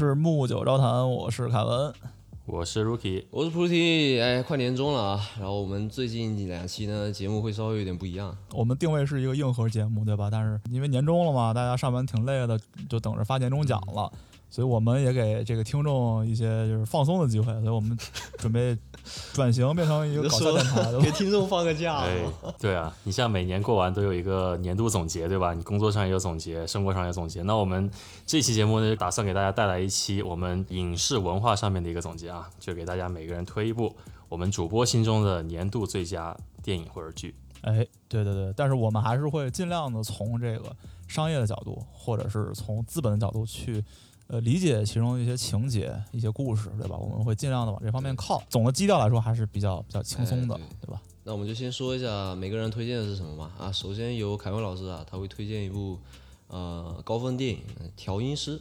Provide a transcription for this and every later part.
是木九招谈，我是凯文。我是 Rookie，我是菩提，哎，快年终了啊！然后我们最近两期呢，节目会稍微有点不一样。我们定位是一个硬核节目，对吧？但是因为年终了嘛，大家上班挺累的，就等着发年终奖了，所以我们也给这个听众一些就是放松的机会，所以我们准备转型变成一个搞笑电台，给听众放个假。哎，对啊，你像每年过完都有一个年度总结，对吧？你工作上也有总结，生活上也有总结。那我们这期节目呢，打算给大家带来一期我们影视文化上面的一个总结啊，就给大家每个人推一部我们主播心中的年度最佳电影或者剧。哎，对对对，但是我们还是会尽量的从这个商业的角度，或者是从资本的角度去。呃，理解其中一些情节、一些故事，对吧？我们会尽量的往这方面靠。总的基调来说，还是比较比较轻松的，对吧？那我们就先说一下每个人推荐的是什么吧。啊，首先由凯文老师啊，他会推荐一部呃高分电影《调音师》。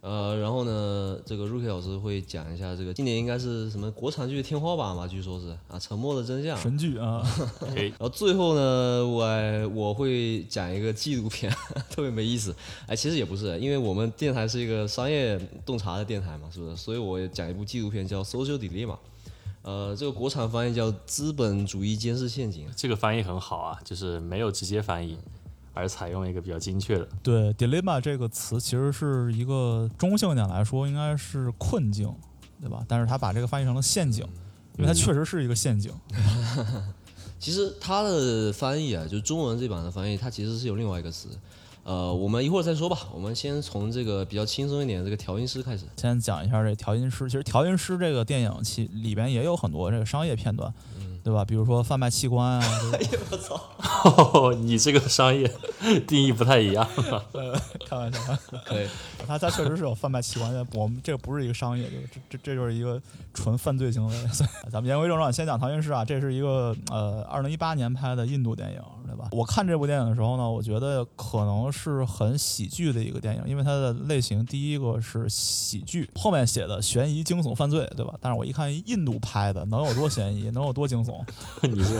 呃，然后呢，这个 Rookie 老师会讲一下这个今年应该是什么国产剧的天花板吧？据说是啊，《沉默的真相》神剧啊。然后最后呢，我我会讲一个纪录片，特别没意思。哎，其实也不是，因为我们电台是一个商业洞察的电台嘛，是不是？所以我讲一部纪录片叫《Social Dilemma》，呃，这个国产翻译叫《资本主义监视陷阱》。这个翻译很好啊，就是没有直接翻译。而采用一个比较精确的，对，dilemma 这个词其实是一个中性点来说，应该是困境，对吧？但是他把这个翻译成了陷阱，因为它确实是一个陷阱。其实它的翻译啊，就中文这版的翻译，它其实是有另外一个词。呃，我们一会儿再说吧。我们先从这个比较轻松一点的这个调音师开始，先讲一下这调音师。其实调音师这个电影其里边也有很多这个商业片段。对吧？比如说贩卖器官啊！哎呀，我操！你这个商业定义不太一样。开玩笑，可以。他他确实是有贩卖器官的。我们这个不是一个商业，这这这就是一个纯犯罪行为。咱们言归正传，先讲《唐云师》啊，这是一个呃，二零一八年拍的印度电影，对吧？我看这部电影的时候呢，我觉得可能是很喜剧的一个电影，因为它的类型第一个是喜剧，后面写的悬疑、惊悚、犯罪，对吧？但是我一看印度拍的，能有多悬疑，能有多惊悚？你是，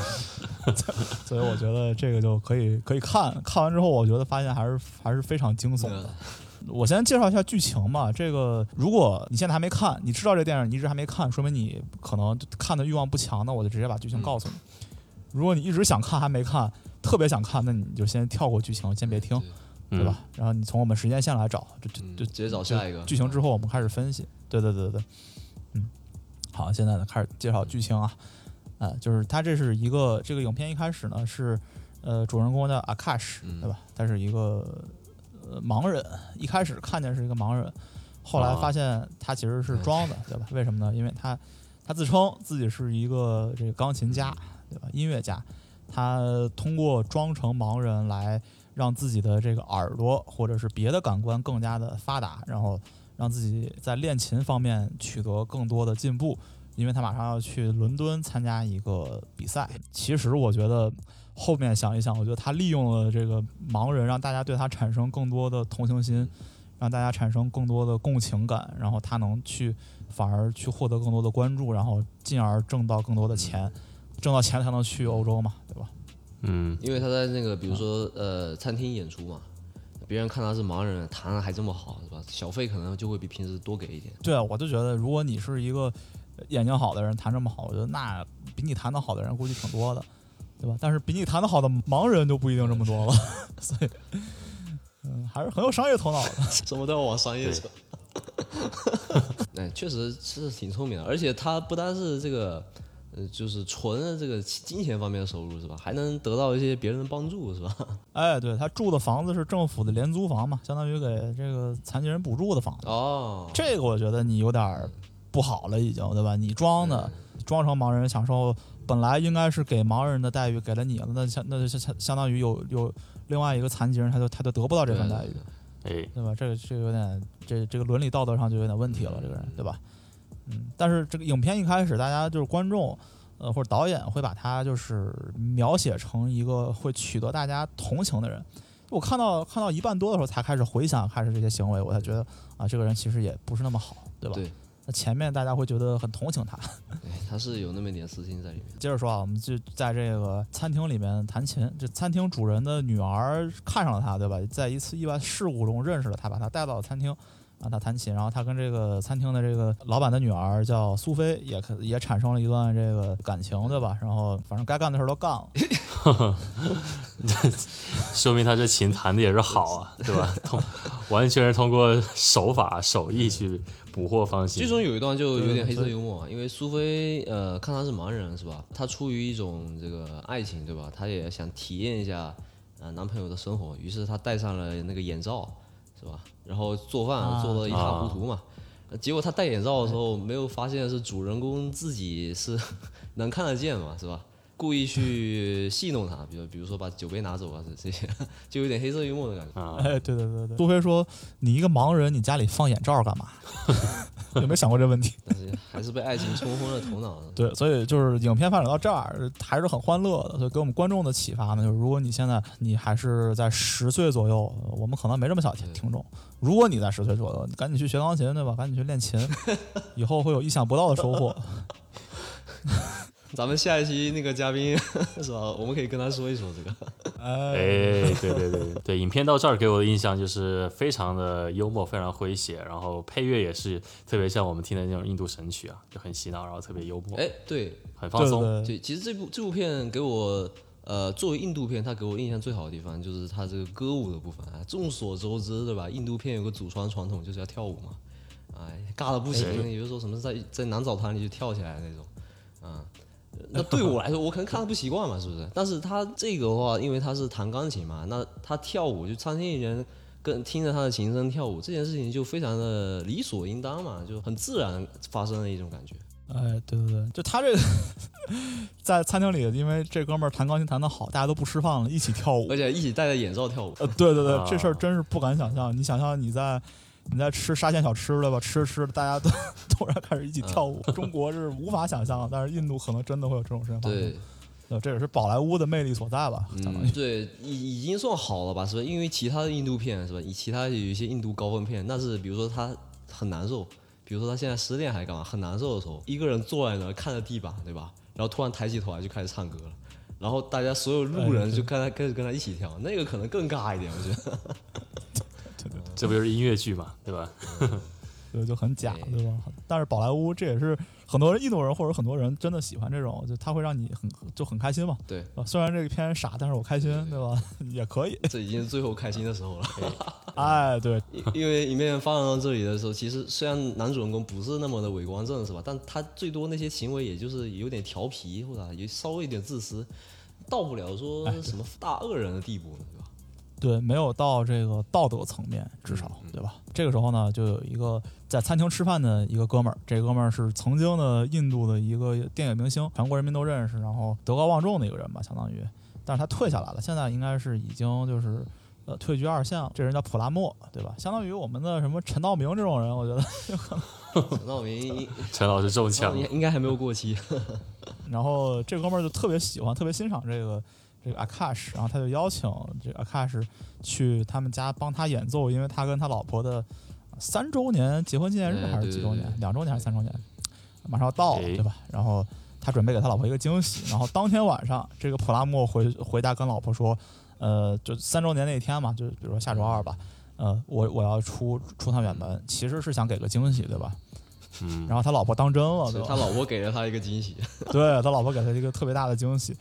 所以我觉得这个就可以可以看看完之后，我觉得发现还是还是非常惊悚的。我先介绍一下剧情吧。这个如果你现在还没看，你知道这电影你一直还没看，说明你可能看的欲望不强。那我就直接把剧情告诉你。如果你一直想看还没看，特别想看，那你就先跳过剧情，先别听，对吧？然后你从我们时间线来找，就就就直接找下一个剧情之后，我们开始分析。对对对对对，嗯，好，现在呢开始介绍剧情啊。呃，就是他这是一个这个影片一开始呢是，呃，主人公叫阿卡什，对吧？他是一个呃盲人，一开始看见是一个盲人，后来发现他其实是装的，对吧？为什么呢？因为他他自称自己是一个这个钢琴家，对吧？音乐家，他通过装成盲人来让自己的这个耳朵或者是别的感官更加的发达，然后让自己在练琴方面取得更多的进步。因为他马上要去伦敦参加一个比赛。其实我觉得后面想一想，我觉得他利用了这个盲人，让大家对他产生更多的同情心，让大家产生更多的共情感，然后他能去反而去获得更多的关注，然后进而挣到更多的钱，挣到钱才能去欧洲嘛，对吧？嗯，因为他在那个比如说呃餐厅演出嘛，别人看他是盲人，弹的还这么好，是吧？小费可能就会比平时多给一点。对啊，我就觉得如果你是一个。眼睛好的人弹这么好，我觉得那比你弹的好的人估计挺多的，对吧？但是比你弹的好的盲人就不一定这么多了，所以，嗯，还是很有商业头脑的，什么都要往商业扯。哎，确实是挺聪明的，而且他不单是这个，呃，就是纯的这个金钱方面的收入是吧？还能得到一些别人的帮助是吧？哎，对他住的房子是政府的廉租房嘛，相当于给这个残疾人补助的房子。哦，这个我觉得你有点。不好了，已经对吧？你装的，装成盲人享受本来应该是给盲人的待遇，给了你了，那相那就相相当于有有另外一个残疾人，他就他就得不到这份待遇，哎，对吧？这个这个有点这这个伦理道德上就有点问题了，这个人对吧？嗯，但是这个影片一开始，大家就是观众呃或者导演会把他就是描写成一个会取得大家同情的人。我看到看到一半多的时候才开始回想开始这些行为，我才觉得啊，这个人其实也不是那么好，对吧？对。前面大家会觉得很同情他，对，他是有那么一点私心在里面。接着说啊，我们就在这个餐厅里面弹琴，这餐厅主人的女儿看上了他，对吧？在一次意外事故中认识了他，把他带到了餐厅，啊，他弹琴，然后他跟这个餐厅的这个老板的女儿叫苏菲，也可也产生了一段这个感情，对吧？然后反正该干的事儿都干了。说明他这琴弹的也是好啊，对吧？通完全是通过手法手艺去捕获芳心。剧中有一段就有点黑色幽默啊，因为苏菲呃看他是盲人是吧？他出于一种这个爱情对吧？他也想体验一下呃男朋友的生活，于是她戴上了那个眼罩是吧？然后做饭做的一塌糊涂嘛。结果他戴眼罩的时候没有发现是主人公自己是 能看得见嘛是吧？故意去戏弄他，比如比如说把酒杯拿走啊，这这些 就有点黑色幽默的感觉。啊，哎，对对对对，苏菲说：“你一个盲人，你家里放眼罩干嘛？” 有没有想过这问题？但是还是被爱情冲昏了头脑。对，所以就是影片发展到这儿还是很欢乐的。所以给我们观众的启发呢，就是如果你现在你还是在十岁左右，我们可能没这么小听听众。如果你在十岁左右，你赶紧去学钢琴，对吧？赶紧去练琴，以后会有意想不到的收获。咱们下一期那个嘉宾 是吧？我们可以跟他说一说这个。哎，哎，对对对对，影片到这儿给我的印象就是非常的幽默，非常诙谐，然后配乐也是特别像我们听的那种印度神曲啊，就很洗脑，然后特别幽默，哎，对很放松。对对对，其实这部这部片给我呃作为印度片，它给我印象最好的地方就是它这个歌舞的部分啊。众所周知，对吧？印度片有个祖传传统就是要跳舞嘛，哎，尬的不行，有的时候什么在在男澡堂里就跳起来那种，啊。那对我来说，我可能看的不习惯嘛，是不是？但是他这个的话，因为他是弹钢琴嘛，那他跳舞就餐厅里人跟听着他的琴声跳舞，这件事情就非常的理所应当嘛，就很自然发生的一种感觉。哎，对对对，就他这个在餐厅里，因为这哥们儿弹钢琴弹得好，大家都不吃饭了，一起跳舞而。且一起戴着眼罩跳舞。呃，对对对，啊这事儿真是不敢想象。你想象你在你在吃沙县小吃对吧？吃着吃着，大家都突然开始一起跳舞，中国是无法想象的，但是印度可能真的会有这种事情发生。对，呃，这也是宝莱坞的魅力所在吧？相当于嗯，对，已已经算好了吧，是吧？因为其他的印度片是吧？以其他有一些印度高分片，那是比如说他很难受，比如说他现在失恋还干嘛，很难受的时候，一个人坐在那儿看着地板，对吧？然后突然抬起头来就开始唱歌了，然后大家所有路人就跟他开始跟他一起跳，那个可能更尬一点，我觉得。这不就是音乐剧嘛，对吧？就就很假，对对吧？但是宝莱坞这也是很多人印度人或者很多人真的喜欢这种，就他会让你很就很开心嘛。对，啊，虽然这个片傻，但是我开心，对吧？也可以。这已经是最后开心的时候了。哎，对，因因为影片发展到这里的时候，其实虽然男主人公不是那么的伪光正，是吧？但他最多那些行为也就是有点调皮，或者也稍微有点自私，到不了说什么大恶人的地步，对没有到这个道德层面，至少对吧？这个时候呢，就有一个在餐厅吃饭的一个哥们儿，这哥们儿是曾经的印度的一个电影明星，全国人民都认识，然后德高望重的一个人吧，相当于。但是他退下来了，现在应该是已经就是呃退居二线了。这人叫普拉莫，对吧？相当于我们的什么陈道明这种人，我觉得。陈道明，陈老师中陈道枪，应该还没有过期。然后这哥们儿就特别喜欢、特别欣赏这个这个 Akash，然后他就邀请这个 Akash 去他们家帮他演奏，因为他跟他老婆的三周年结婚纪念日哎还是几周年两周年还是三周年？马上要到了，哎对吧？然后他准备给他老婆一个惊喜，然后当天晚上，这个普拉莫回回家跟老婆说，呃，就三周年那天嘛，就比如说下周二吧。呃，我我要出出趟远门，其实是想给个惊喜，对吧？嗯，然后他老婆当真了，对吧？他老婆给了他一个惊喜。对他老婆给他一个特别大的惊喜。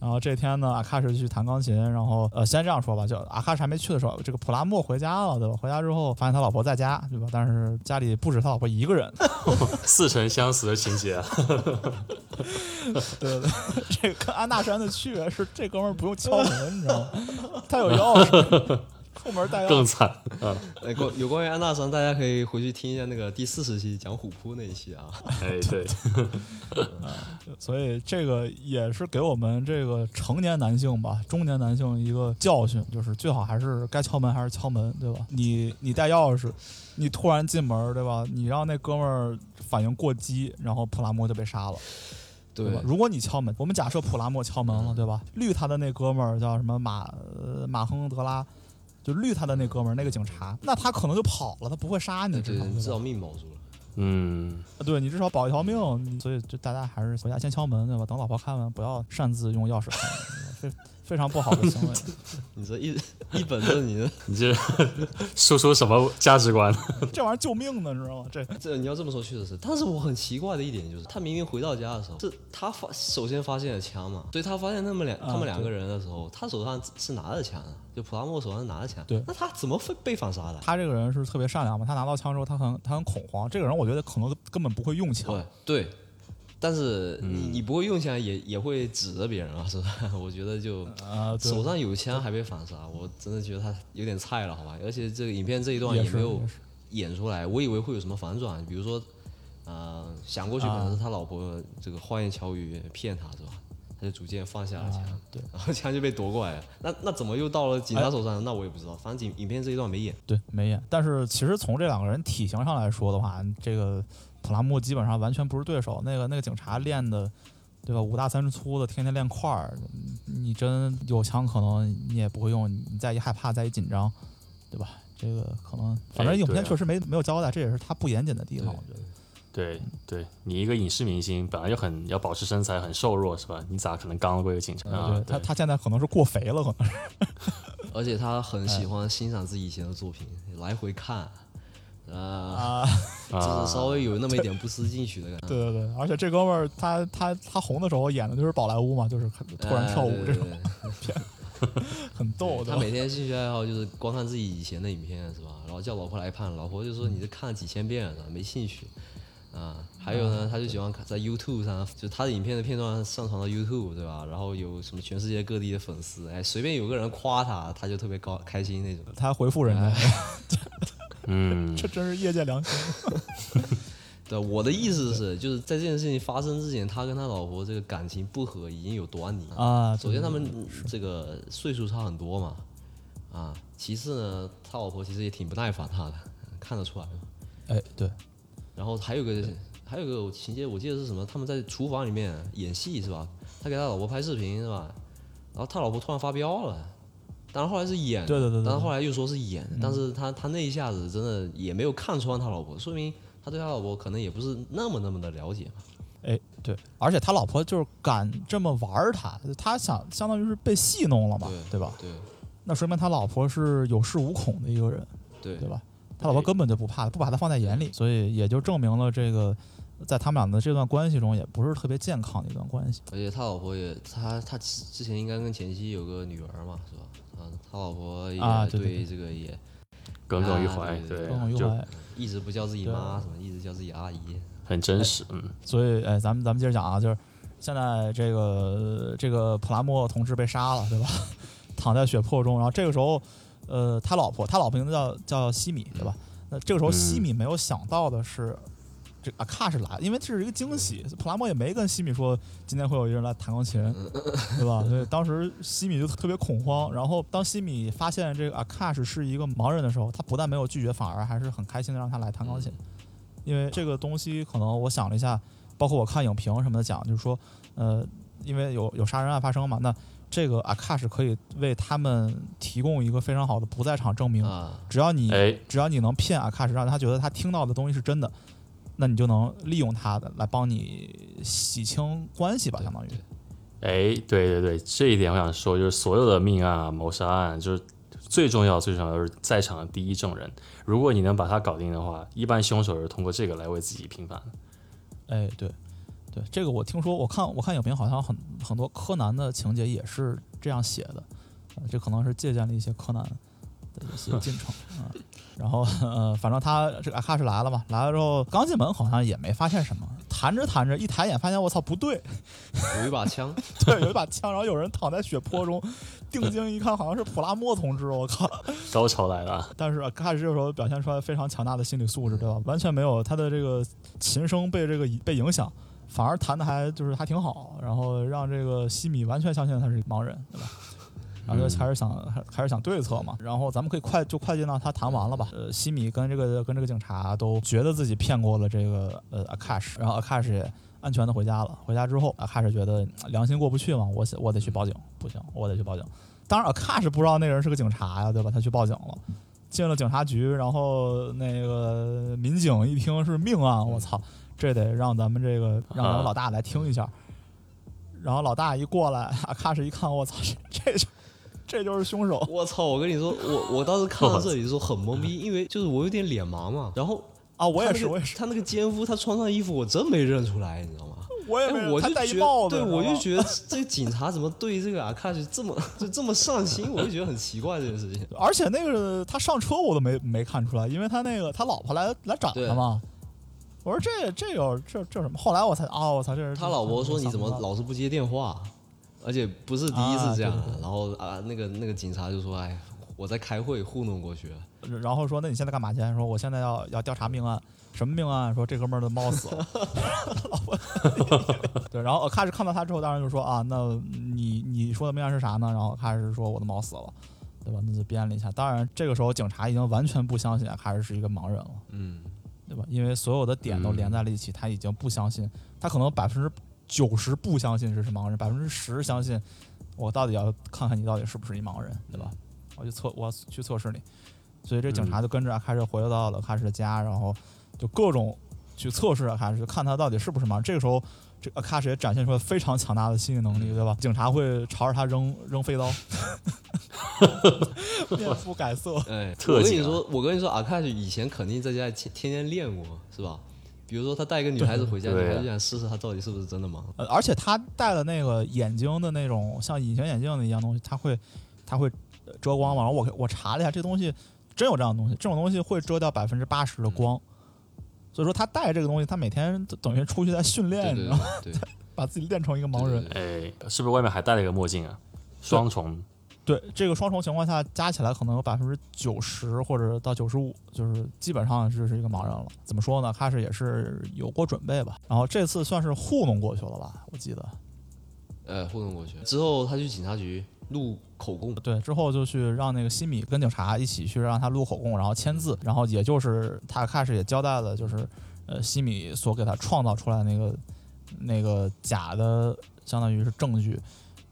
然后这天呢，阿卡什去弹钢琴，然后呃，先这样说吧，就阿卡什还没去的时候，这个普拉莫回家了，对吧？回家之后发现他老婆在家，对吧？但是家里不止他老婆一个人，似曾相识的情节啊，对对对，这个跟安大山的区别是，这哥们儿不用敲门，你知道吗？他有钥匙，出门带钥匙。更惨啊！哎，关有关于安大山，大家可以回去听一下那个第四十期讲虎扑那一期啊。哎，对，所以这个也是给我们这个成年男性吧，中年男性一个教训，就是最好还是该敲门还是敲门，对吧？你你带钥匙，你突然进门，对吧？你让那哥们儿反应过激，然后普拉莫就被杀了，对吧？如果你敲门，我们假设普拉莫敲门了，对吧？绿他的那哥们儿叫什么马呃马亨德拉，就绿他的那哥们儿那个警察，那他可能就跑了，他不会杀你，至少至少命保住了。嗯，对你至少保一条命，所以就大家还是回家先敲门，对吧？等老婆开门，不要擅自用钥匙开门，非非常不好的行为。你这一一本正经的，你这输出什么价值观？这玩意儿救命的，知道吗？这这你要这么说确实是。但是我很奇怪的一点就是，他明明回到家的时候，是他发首先发现了枪嘛，所以他发现他们两他们两个人的时候，他手上是拿着枪的，就普拉莫手上是拿着枪。对那他怎么会被反杀的？他这个人是特别善良嘛，他拿到枪之后，他很他很恐慌。这个人我觉得可能根本不会用枪对。对。但是你你不会用枪也也会指着别人啊，是吧？我觉得就手上有枪还被反杀，我真的觉得他有点菜了，好吧？而且这个影片这一段也没有演出来，我以为会有什么反转，比如说，呃，想过去可能是他老婆这个花言巧语骗他是吧？他就逐渐放下了枪，啊对然后枪就被夺过来了。那那怎么又到了警察手上？那我也不知道，反正影影片这一段没演。对，没演。但是其实从这两个人体型上来说的话，这个普拉莫基本上完全不是对手。那个那个警察练的，对吧？五大三粗的，天天练块儿，你真有枪可能你也不会用，你再一害怕，再一紧张，对吧？这个可能，反正影片确实没、没有交代，这也是他不严谨的地方，对我觉得。对对，你一个影视明星本来就很要保持身材，很瘦弱是吧？你咋可能刚过一个警察？对他，他现在可能是过肥了，可能是。而且他很喜欢欣赏自己以前的作品，来回看，呃，啊，就是稍微有那么一点不思进取的感觉。对对对，而且这哥们儿他他他红的时候演的就是宝莱坞嘛，就是突然跳舞哎这种，对对 很逗他每天兴趣爱好就是观看自己以前的影片，是吧？然后叫老婆来看，老婆就说你这看了几千遍了，没兴趣。啊，还有呢，他就喜欢看在 YouTube 上，就他的影片的片段上传到 YouTube，对吧？然后有什么全世界各地的粉丝，哎，随便有个人夸他，他就特别高开心那种。他回复人家，嗯，这真是业界良心。对，我的意思是，就是在这件事情发生之前，他跟他老婆这个感情不和已经有端倪啊首先，他们这个岁数差很多嘛，啊，其次呢，他老婆其实也挺不耐烦他的，看得出来。哎，对，然后还有个还有个情节，我记得是什么？他们在厨房里面演戏是吧？他给他老婆拍视频是吧？然后他老婆突然发飙了，当然后来是演，对对对对但是后来又说是演，但是他他那一下子真的也没有看穿他老婆，说明他对他老婆可能也不是那么那么的了解嘛。哎，对，而且他老婆就是敢这么玩儿他，他想相当于是被戏弄了嘛，对吧？对那说明他老婆是有恃无恐的一个人，对对吧？他老婆根本就不怕，不把他放在眼里，所以也就证明了这个，在他们俩的这段关系中，也不是特别健康的一段关系。而且他老婆也，他他之之前应该跟前妻有个女儿嘛，是吧？嗯，他老婆也啊对对对这个也耿耿于怀，啊对对对，耿耿于怀，一直不叫自己妈，什么一直叫自己阿姨。很真实，嗯，所以，哎，咱们咱们接着讲啊，就是现在这个这个普拉莫同志被杀了，对吧？躺在血泊中，然后这个时候，呃，他老婆，他老婆名字叫叫西米，对吧？那这个时候，嗯西米没有想到的是，这阿卡是来，因为这是一个惊喜，普拉莫也没跟西米说今天会有一个人来弹钢琴，对吧？所以当时西米就特别恐慌。然后当西米发现这个阿卡是是一个盲人的时候，他不但没有拒绝，反而还是很开心的让他来弹钢琴。因为这个东西可能我想了一下，包括我看影评什么的讲，就是说，呃，因为有有杀人案发生嘛，那这个阿卡是可以为他们提供一个非常好的不在场证明。啊，只要你哎，只要你能骗阿卡什，让他觉得他听到的东西是真的，那你就能利用他的来帮你洗清关系吧，相当于。哎，对对对，这一点我想说，就是所有的命案啊、谋杀案，就是最重要、最重要的是在场的第一证人。如果你能把他搞定的话，一般凶手是通过这个来为自己平反的。哎，对，对，这个我听说，我看我看影评好像很很多柯南的情节也是这样写的，呃这可能是借鉴了一些柯南的一些进程啊、然后呃，反正他这个阿卡是来了嘛，来了之后刚进门好像也没发现什么，弹着弹着一抬眼发现我操不对，有一把枪，对，有一把枪，然后有人躺在血泊中，定睛一看好像是普拉莫同志，我靠！高潮来了啊，但是阿卡什这个时候表现出来非常强大的心理素质，对吧？完全没有他的这个琴声被这个被影响，反而弹的还就是还挺好，然后让这个西米完全相信他是盲人，对吧？然后就开始想还还是想对策嘛，然后咱们可以快就快进到他谈完了吧。呃，西米跟这个跟这个警察都觉得自己骗过了这个呃阿卡什，然后阿卡什也安全的回家了。回家之后，阿卡什觉得呃良心过不去嘛，我我得去报警，不行，我得去报警。当然，阿卡什不知道那人是个警察呀，对吧？他去报警了。进了警察局，然后那个民警一听是命案，我操，这得让咱们这个让咱们老大来听一下。然后老大一过来，阿卡什一看，我操，这这就是凶手。我操！我跟你说，我我当时看到这里的时候很懵逼，因为就是我有点脸盲嘛。然后啊，我也是，我也是，他那个奸夫，他穿上衣服，我真没认出来，你知道吗？我也我就觉得，对我就觉得这个警察怎么对这个阿卡西这么就这么上心，我就觉得很奇怪这件事情。而且那个他上车我都没没看出来，因为他那个他老婆来来找他嘛。我说这这有这这什么？后来我才啊，我操，这是他老婆说你怎么老是不接电话，而且不是第一次这样。然后啊，那个那个警察就说：“哎，我在开会，糊弄过去了。然后说那你现在干嘛去？说我现在要要调查命案，什么命案？说这哥们儿的猫死了。对，然后开始看到他之后，当然就说啊，那你你说的命案是啥呢？然后开始说我的猫死了，对吧？那就编了一下。当然这个时候警察已经完全不相信卡什是一个盲人了。”嗯，对吧？因为所有的点都连在了一起，他已经不相信，他可能百分之九十不相信这是盲人，百分之十相信我到底要看看你到底是不是一盲人，对吧？我就测，我要去测试你，所以这警察就跟着阿开始回到了阿开始的家，然后就各种去测试阿开始，就看他到底是不是盲人。这个时候，这阿开始也展现出了非常强大的心理能力，对吧？警察会朝着他扔扔飞刀，面肤改色。哎，我跟你说，我跟你说，阿卡西以前肯定在家天天天练过，是吧？比如说他带一个女孩子回家，对女孩子就想试试他到底是不是真的盲。呃，而且他戴了那个眼睛的那种像隐形眼镜的一样东西，他会他会呃遮光嘛。然后我我查了一下，这东西真有这样的东西，这种东西会遮掉百分之八十的光。所以说他戴这个东西，他每天等于出去在训练，对对你知道吗？把自己练成一个盲人。哎，是不是外面还戴了一个墨镜啊？双重，对这个双重情况下加起来可能有百分之九十或者到九十五，就是基本上就是一个盲人了。怎么说呢？开始也是有过准备吧。然后这次算是糊弄过去了吧？我记得。呃，糊弄过去。之后他去警察局录口供，对，之后就去让那个西米跟警察一起去让他录口供，然后签字，然后也就是他开始也交代了，就是呃西米所给他创造出来那个那个假的，相当于是证据，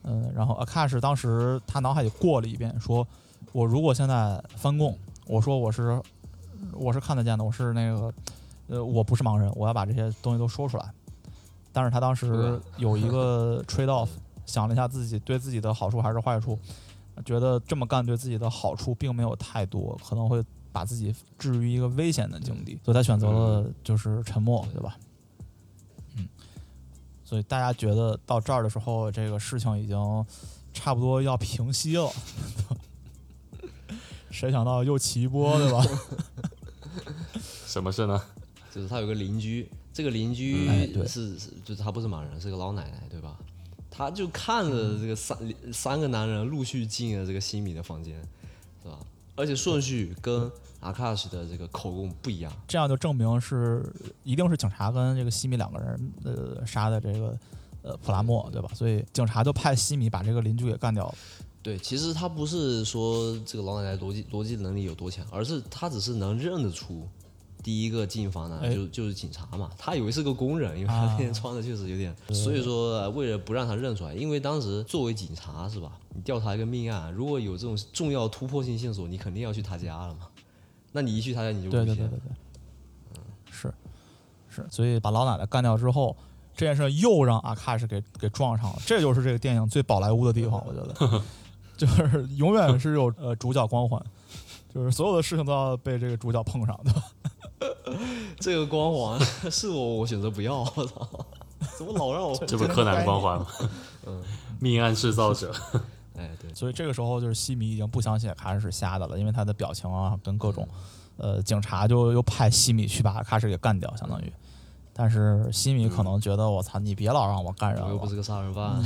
嗯、然后阿卡什当时他脑海里过了一遍，说我如果现在翻供，我说我是我是看得见的，我是那个呃我不是盲人，我要把这些东西都说出来，但是他当时有一个 trade off。想了一下自己对自己的好处还是坏处，觉得这么干对自己的好处并没有太多，可能会把自己置于一个危险的境地，所以他选择了就是沉默，对吧？嗯，所以大家觉得到这儿的时候，这个事情已经差不多要平息了，谁想到又起一波，对吧？什么事呢？就是他有个邻居，这个邻居是是就是他不是盲人，是个老奶奶，对吧？他就看着这个三三个男人陆续进了这个西米的房间，是吧？而且顺序跟阿卡什的这个口供不一样。这样就证明是一定是警察跟这个西米两个人呃杀的这个呃普拉莫，对吧？所以警察就派西米把这个邻居给干掉了。对，其实他不是说这个老奶奶逻辑逻辑能力有多强，而是他只是能认得出第一个进房的哎就就是警察嘛，他以为是个工人，因为他啊那天穿的确实有点，所以说呃为了不让他认出来，因为当时作为警察是吧，你调查一个命案，如果有这种重要突破性线索，你肯定要去他家了嘛，那你一去他家你就对危险。对对对。对，是是，所以把老奶奶干掉之后，这件事又让阿卡什给给撞上了，这就是这个电影最宝莱坞的地方，我觉得，就是永远是有呃主角光环，就是所有的事情都要被这个主角碰上，对吧？这个光环 是我我选择不要，我操，怎么老让我这不柯南光环吗？嗯，命案制造者。哎对，所以这个时候就是西米已经不相信卡什是瞎的了，因为他的表情啊跟各种，呃，警察就又派西米去把卡什给干掉，相当于。但是西米可能觉得我操，你别老让我干人了我又不，是个杀人犯，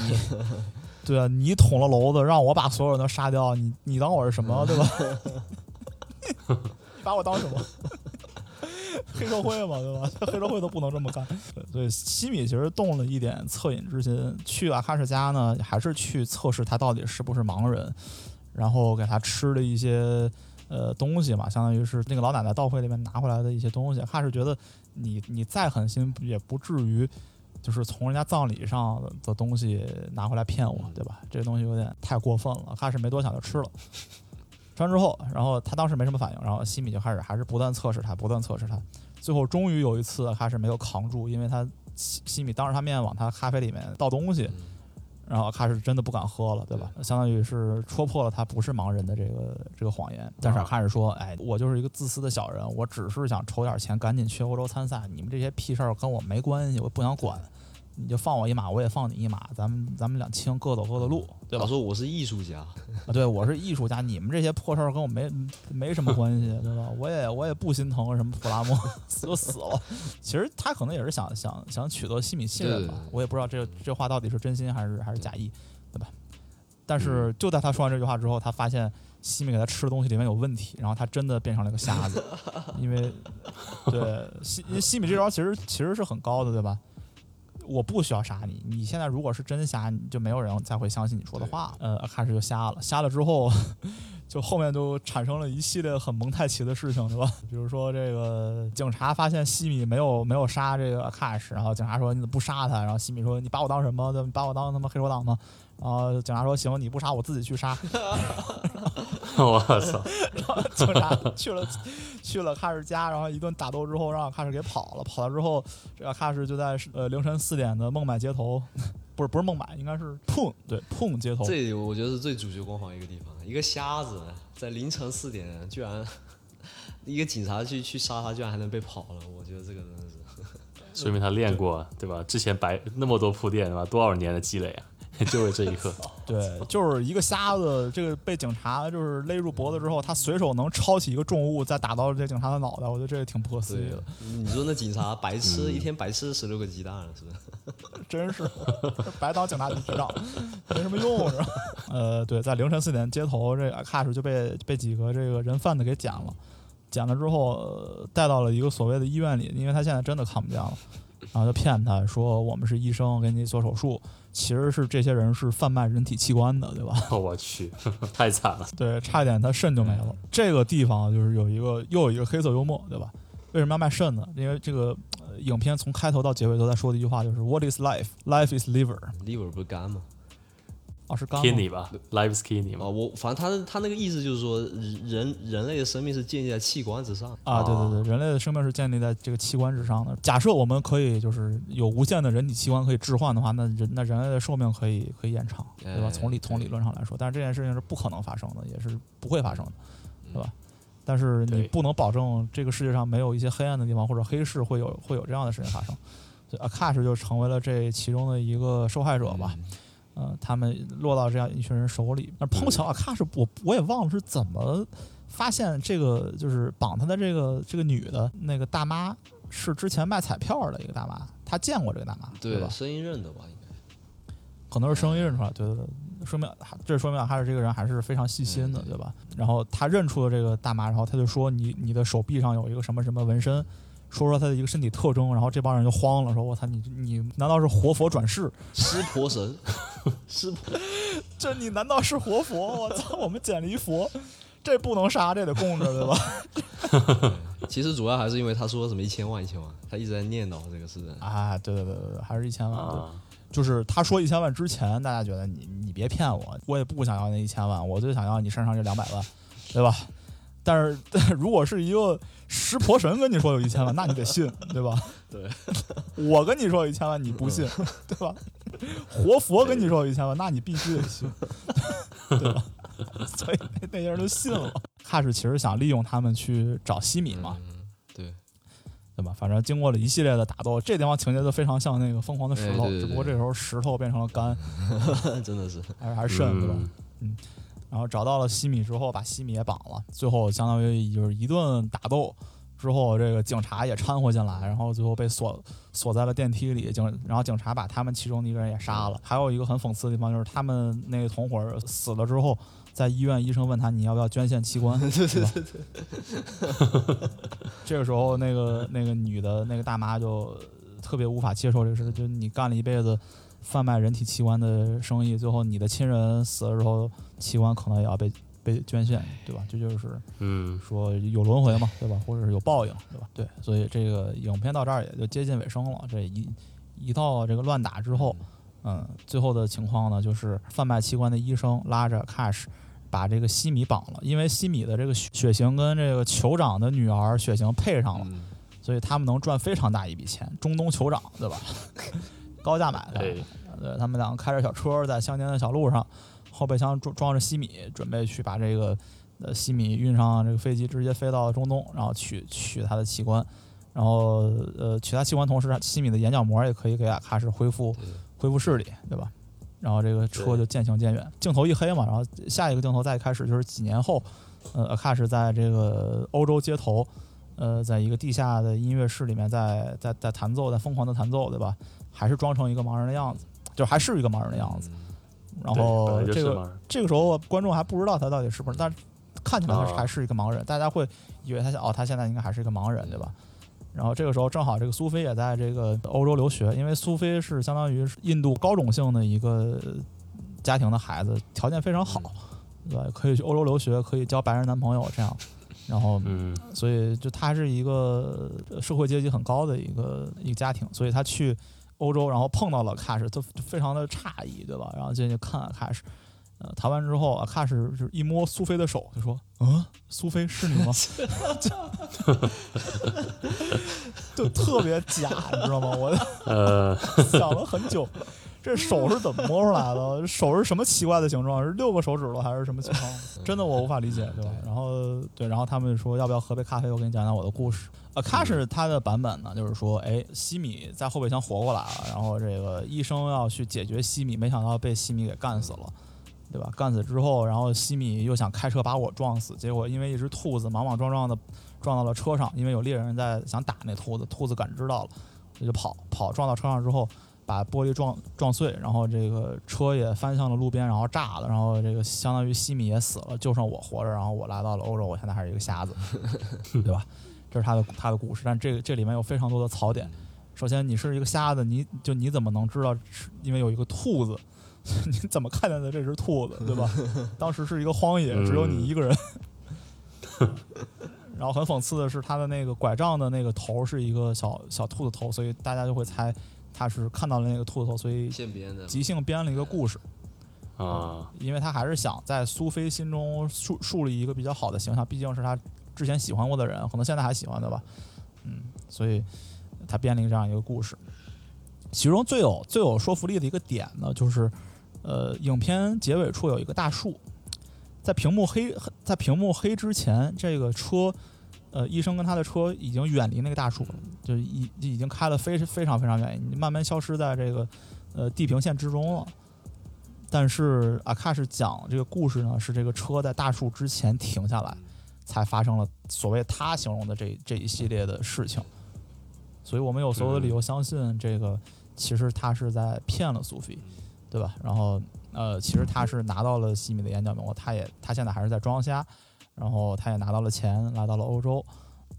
对啊，你捅了娄子，让我把所有人都杀掉，你你当我是什么，对吧？你把我当什么？黑社会嘛，对吧？黑社会都不能这么干。所以西米其实动了一点恻隐之心，去阿卡什家呢，还是去测试他到底是不是盲人，然后给他吃了一些呃东西嘛，相当于是那个老奶奶到会里面拿回来的一些东西。卡什觉得你你再狠心，也不至于就是从人家葬礼上的东西拿回来骗我，对吧？这东西有点太过分了。卡什没多想就吃了。吃完之后，然后他当时没什么反应，然后西米就开始还是不断测试他，不断测试他。最后终于有一次，他是没有扛住，因为他西西米当着他面往他咖啡里面倒东西，然后他是真的不敢喝了，对吧？相当于是戳破了他不是盲人的这个这个谎言。但是开始说：“哎，我就是一个自私的小人，我只是想筹点钱，赶紧去欧洲参赛。你们这些屁事儿跟我没关系，我不想管。你就放我一马，我也放你一马，咱们咱们两清，各走各的路，对吧？”他说：“我是艺术家。”啊，对，我是艺术家，你们这些破事儿跟我没没什么关系，对吧？我也我也不心疼什么普拉莫死就死了。其实他可能也是想想想取得西米信任吧，我也不知道这这话到底是真心还是还是假意，对吧？但是就在他说完这句话之后，他发现西米给他吃的东西里面有问题，然后他真的变成了个瞎子，因为 对西西米这招其实其实是很高的，对吧？我不需要杀你，你现在如果是真瞎，就没有人再会相信你说的话。呃，开始就瞎了，瞎了之后，就后面就产生了一系列很蒙太奇的事情，对吧？比如说这个警察发现西米没有没有杀这个卡什，然后警察说你怎么不杀他？然后西米说你把我当什么？把我当他妈黑手党吗？然后警察说行，你不杀我自己去杀。我操！然后警察去了去了卡什家，然后一顿打斗之后，让卡什给跑了。跑了之后，这个卡什就在呃凌晨四点的孟买街头，不是不是孟买，应该是碰对碰街头。这里我觉得是最主角光环一个地方，一个瞎子在凌晨四点居然一个警察去去杀他，居然还能被跑了。我觉得这个真的是，说明他练过，对吧？之前白那么多铺垫，对吧？多少年的积累啊！就为这一刻，对，就是一个瞎子，这个被警察就是勒住脖子之后，他随手能抄起一个重物，再打到这警察的脑袋，我觉得这也挺不可思议的。你说那警察白吃一天白吃十六个鸡蛋了，是不 是？真是白当警察局长，没什么用是吧？呃，对，在凌晨四点街头，这阿卡什就被被几个这个人贩子给捡了，捡了之后带到了一个所谓的医院里，因为他现在真的看不见了，然后就骗他说我们是医生，给你做手术。其实是这些人是贩卖人体器官的，对吧？我去，太惨了。对，差一点他肾就没了。这个地方就是有一个又有一个黑色幽默，对吧？为什么要卖肾呢？因为这个影片从开头到结尾都在说的一句话就是 “What is life? Life is liver.” Liver 不是肝吗？哦，是 kidney 吧，live is kidney 嘛。我反正他他那个意思就是说，人人类的生命是建立在器官之上啊。对对对，人类的生命是建立在这个器官之上的。假设我们可以就是有无限的人体器官可以置换的话，那人那人类的寿命可以可以延长，对吧？从理从理论上来说，但是这件事情是不可能发生的，也是不会发生的，对吧？但是你不能保证这个世界上没有一些黑暗的地方或者黑市会有会有这样的事情发生。所以 Akash 就成为了这其中的一个受害者吧。呃，他们落到这样一群人手里，那碰巧阿卡是我我也忘了是怎么发现这个，就是绑他的这个这个女的那个大妈是之前卖彩票的一个大妈，他见过这个大妈，对吧？声音认得吧，应该可能是声音认出来，对对对，说明这说明阿卡是这个人还是非常细心的，对吧？然后他认出了这个大妈，然后他就说你你的手臂上有一个什么什么纹身。说说他的一个身体特征，然后这帮人就慌了，说：“我操，你你难道是活佛转世？湿婆神？湿婆？这你难道是活佛？我操，我们捡了一佛，这不能杀，这得供着，对吧？” 其实主要还是因为他说什么一千万一千万，他一直在念叨这个事。啊，对对对对对，还是一千万。就是他说一千万之前，大家觉得你你别骗我，我也不想要那一千万，我就想要你身上这两百万，对吧？但是如果是一个。石婆神跟你说有一千万，那你得信，对吧？对，我跟你说有一千万，你不信，对吧？活佛跟你说有一千万，那你必须得信，对吧？所以那那些人都信了。开始其实想利用他们去找西米嘛，对，对吧？反正经过了一系列的打斗，这地方情节就非常像那个疯狂的石头，只不过这时候石头变成了肝，真的是，还是还是肾，对吧？嗯。然后找到了西米之后，把西米也绑了。最后相当于就是一顿打斗之后，这个警察也掺和进来，然后最后被锁锁在了电梯里。警然后警察把他们其中的一个人也杀了。还有一个很讽刺的地方就是，他们那个同伙死了之后，在医院医生问他你要不要捐献器官，对对对对。这个时候，那个那个女的那个大妈就特别无法接受这个事，就你干了一辈子。贩卖人体器官的生意，最后你的亲人死了之后，器官可能也要被被捐献，对吧？这就是，嗯，说有轮回嘛，对吧？或者是有报应，对吧？对，所以这个影片到这儿也就接近尾声了。这一一到这个乱打之后，嗯，最后的情况呢，就是贩卖器官的医生拉着 Cash 把这个西米绑了，因为西米的这个血型跟这个酋长的女儿血型配上了，所以他们能赚非常大一笔钱。中东酋长，对吧？高价买的，对。他们两个开着小车在乡间的小路上，后备箱装装着西米，准备去把这个呃西米运上这个飞机，直接飞到中东，然后取取他的器官，然后呃取他器官同时，西米的眼角膜也可以给阿卡什恢复恢复视力，对吧？然后这个车就渐行渐远，镜头一黑嘛，然后下一个镜头再开始就是几年后，呃，阿卡什在这个欧洲街头，呃，在一个地下的音乐室里面在在在弹奏，在疯狂的弹奏，对吧？还是装成一个盲人的样子，就还是一个盲人的样子。然后这个这个时候观众还不知道他到底是不是，但看起来他还是一个盲人，大家会以为他哦，他现在应该还是一个盲人，对吧？然后这个时候正好这个苏菲也在这个欧洲留学，因为苏菲是相当于印度高种姓的一个家庭的孩子，条件非常好，对吧？可以去欧洲留学，可以交白人男朋友这样。然后，所以就他是一个社会阶级很高的一个一个家庭，所以他去欧洲，然后碰到了卡什，就非常的诧异，对吧？然后进去看卡什。呃，谈完之后啊，卡什就是一摸苏菲的手，就说：“嗯，苏菲是你吗？” 就特别假，你知道吗？我呃想了很久，这手是怎么摸出来的？手是什么奇怪的形状？是六个手指头还是什么情况？真的我无法理解，对吧？然后对，然后他们说要不要喝杯咖啡？我给你讲讲我的故事。呃，卡什他的版本呢，就是说，哎，西米在后备箱活过来了，然后这个医生要去解决西米，没想到被西米给干死了。对吧？干死之后，然后西米又想开车把我撞死，结果因为一只兔子莽莽撞撞的撞到了车上，因为有猎人在想打那兔子，兔子感知到了，他就跑跑撞到车上之后，把玻璃撞撞碎，然后这个车也翻向了路边，然后炸了，然后这个相当于西米也死了，就剩我活着，然后我来到了欧洲，我现在还是一个瞎子，对吧？这是他的他的故事，但这个这里面有非常多的槽点。首先，你是一个瞎子，你就你怎么能知道？因为有一个兔子。你怎么看见的这只兔子，对吧？当时是一个荒野，只有你一个人。然后很讽刺的是，他的那个拐杖的那个头是一个小小兔子头，所以大家就会猜他是看到了那个兔子头，所以即兴编了一个故事啊。因为他还是想在苏菲心中树树立一个比较好的形象，毕竟是他之前喜欢过的人，可能现在还喜欢的吧。嗯，所以他编了一个这样一个故事。其中最有最有说服力的一个点呢，就是。呃，影片结尾处有一个大树，在屏幕黑在屏幕黑之前，这个车，呃，医生跟他的车已经远离那个大树了，就已已经开了非非常非常远，慢慢消失在这个呃地平线之中了。但是阿卡是讲这个故事呢，是这个车在大树之前停下来，才发生了所谓他形容的这这一系列的事情。所以我们有所有的理由相信，这个其实他是在骗了苏菲。对吧？然后，呃，其实他是拿到了西米的眼角膜，他也他现在还是在装瞎，然后他也拿到了钱，来到了欧洲，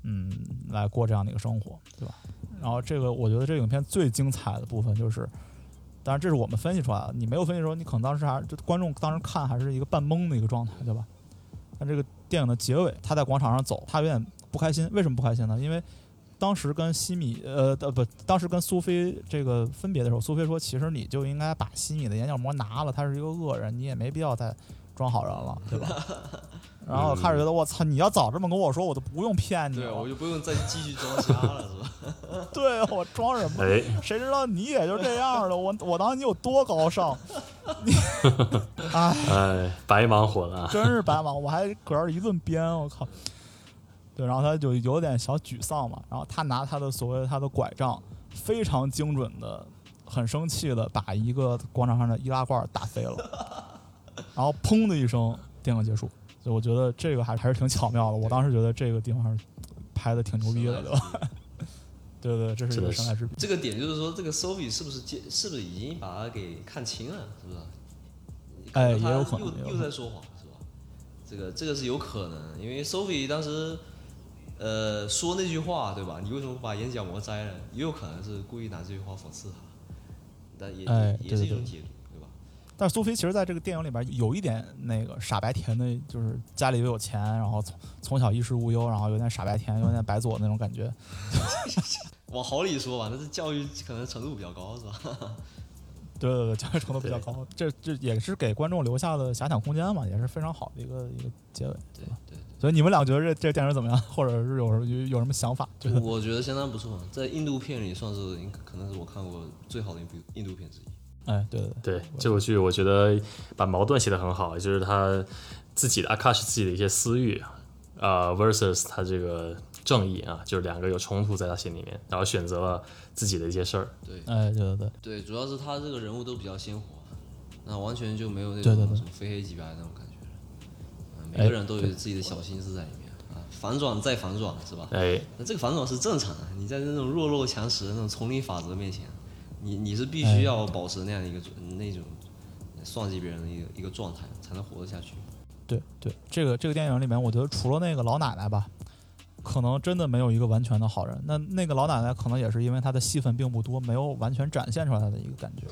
嗯，来过这样的一个生活，对吧？然后这个我觉得这个影片最精彩的部分就是，当然这是我们分析出来的，你没有分析的时候，你可能当时还就观众当时看还是一个半懵的一个状态，对吧？但这个电影的结尾，他在广场上走，他有点不开心，为什么不开心呢？因为当时跟西米，呃，呃，不，当时跟苏菲这个分别的时候，苏菲说：“其实你就应该把西米的眼角膜拿了，他是一个恶人，你也没必要再装好人了，对吧？” 然后开始觉得我操，你要早这么跟我说，我都不用骗你了，我就不用再继续装瞎了，是吧？对我装什么？谁知道你也就这样了？我我当你有多高尚？你 哎，白忙活了，真是白忙，我还搁这一顿编，我靠！对，然后他就有点小沮丧嘛，然后他拿他的所谓他的拐杖，非常精准的，很生气的把一个广场上的易拉罐打飞了，然后砰的一声，电影结束。所以我觉得这个还还是挺巧妙的，我当时觉得这个地方是拍的挺牛逼的，对吧？对对，这是一个生态之笔。这个点就是说，这个 Sophie 是不是接，是不是已经把他给看清了，是不是？哎，也有可能又又在说谎，是吧？这个这个是有可能，因为 Sophie 当时。呃，说那句话对吧？你为什么不把眼角膜摘了？也有可能是故意拿这句话讽刺他，但也也是一种解读？但是苏菲其实在这个电影里边有一点那个傻白甜的，就是家里又有钱，然后从从小衣食无忧，然后有点傻白甜，有点白左那种感觉。往好里说吧，那是教育可能程度比较高，是吧？对对对，教育程度比较高，这这也是给观众留下的遐想空间嘛，也是非常好的一个一个结尾，对对。所以你们俩觉得这这电影怎么样，或者是有有有什么想法？我觉得相当不错，在印度片里算是可能是我看过最好的一部印度片之一。哎，对对对这部剧，我觉得把矛盾写得很好，就是他自己的 Akash 自己的一些私欲啊、versus 他这个正义啊，就是两个有冲突在他心里面，然后选择了自己的一些事儿。哎，对对对，对，主要是他这个人物都比较鲜活，那完全就没有那对对对。种什么非黑即白那种感觉每个人都有自己的小心思在里面啊，反转再反转是吧？哎，那这个反转是正常的，你在那种弱肉强食的那种丛林法则面前，你你是必须要保持那样的一个那种算计别人的一个一个状态，才能活得下去。对对，这个这个电影里面，我觉得除了那个老奶奶吧，可能真的没有一个完全的好人。那那个老奶奶可能也是因为她的戏份并不多，没有完全展现出来她的一个感觉。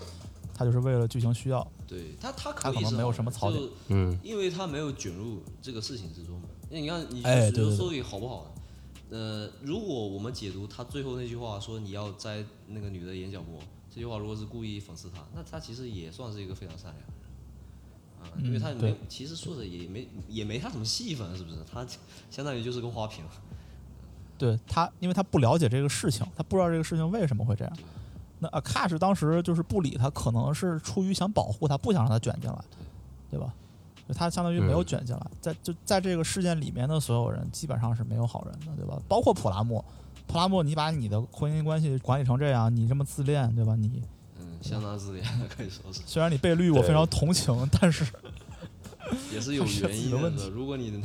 她就是为了剧情需要，对他，他他可能没有什么槽点嗯，因为他没有卷入这个事情之中嘛。那你看，你哎对对你就说句好不好的？呃，如果我们解读他最后那句话说你要摘那个女的眼角膜，这句话如果是故意讽刺他，那他其实也算是一个非常善良的人。啊，因为他嗯没，其实说的也没也没他什么戏份，是不是？他相当于就是个花瓶。对他，因为他不了解这个事情，他不知道这个事情为什么会这样。那 Akash 当时就是不理他，可能是出于想保护他，不想让他卷进来，对吧？他相当于没有嗯卷进来，在就在这个事件里面的所有人基本上是没有好人的，对吧？包括普拉莫，普拉莫，你把你的婚姻关系管理成这样，你这么自恋，对吧？你嗯，相当自恋，可以说是，虽然你被绿，我非常同情，但是也是有原因的。的问题如果你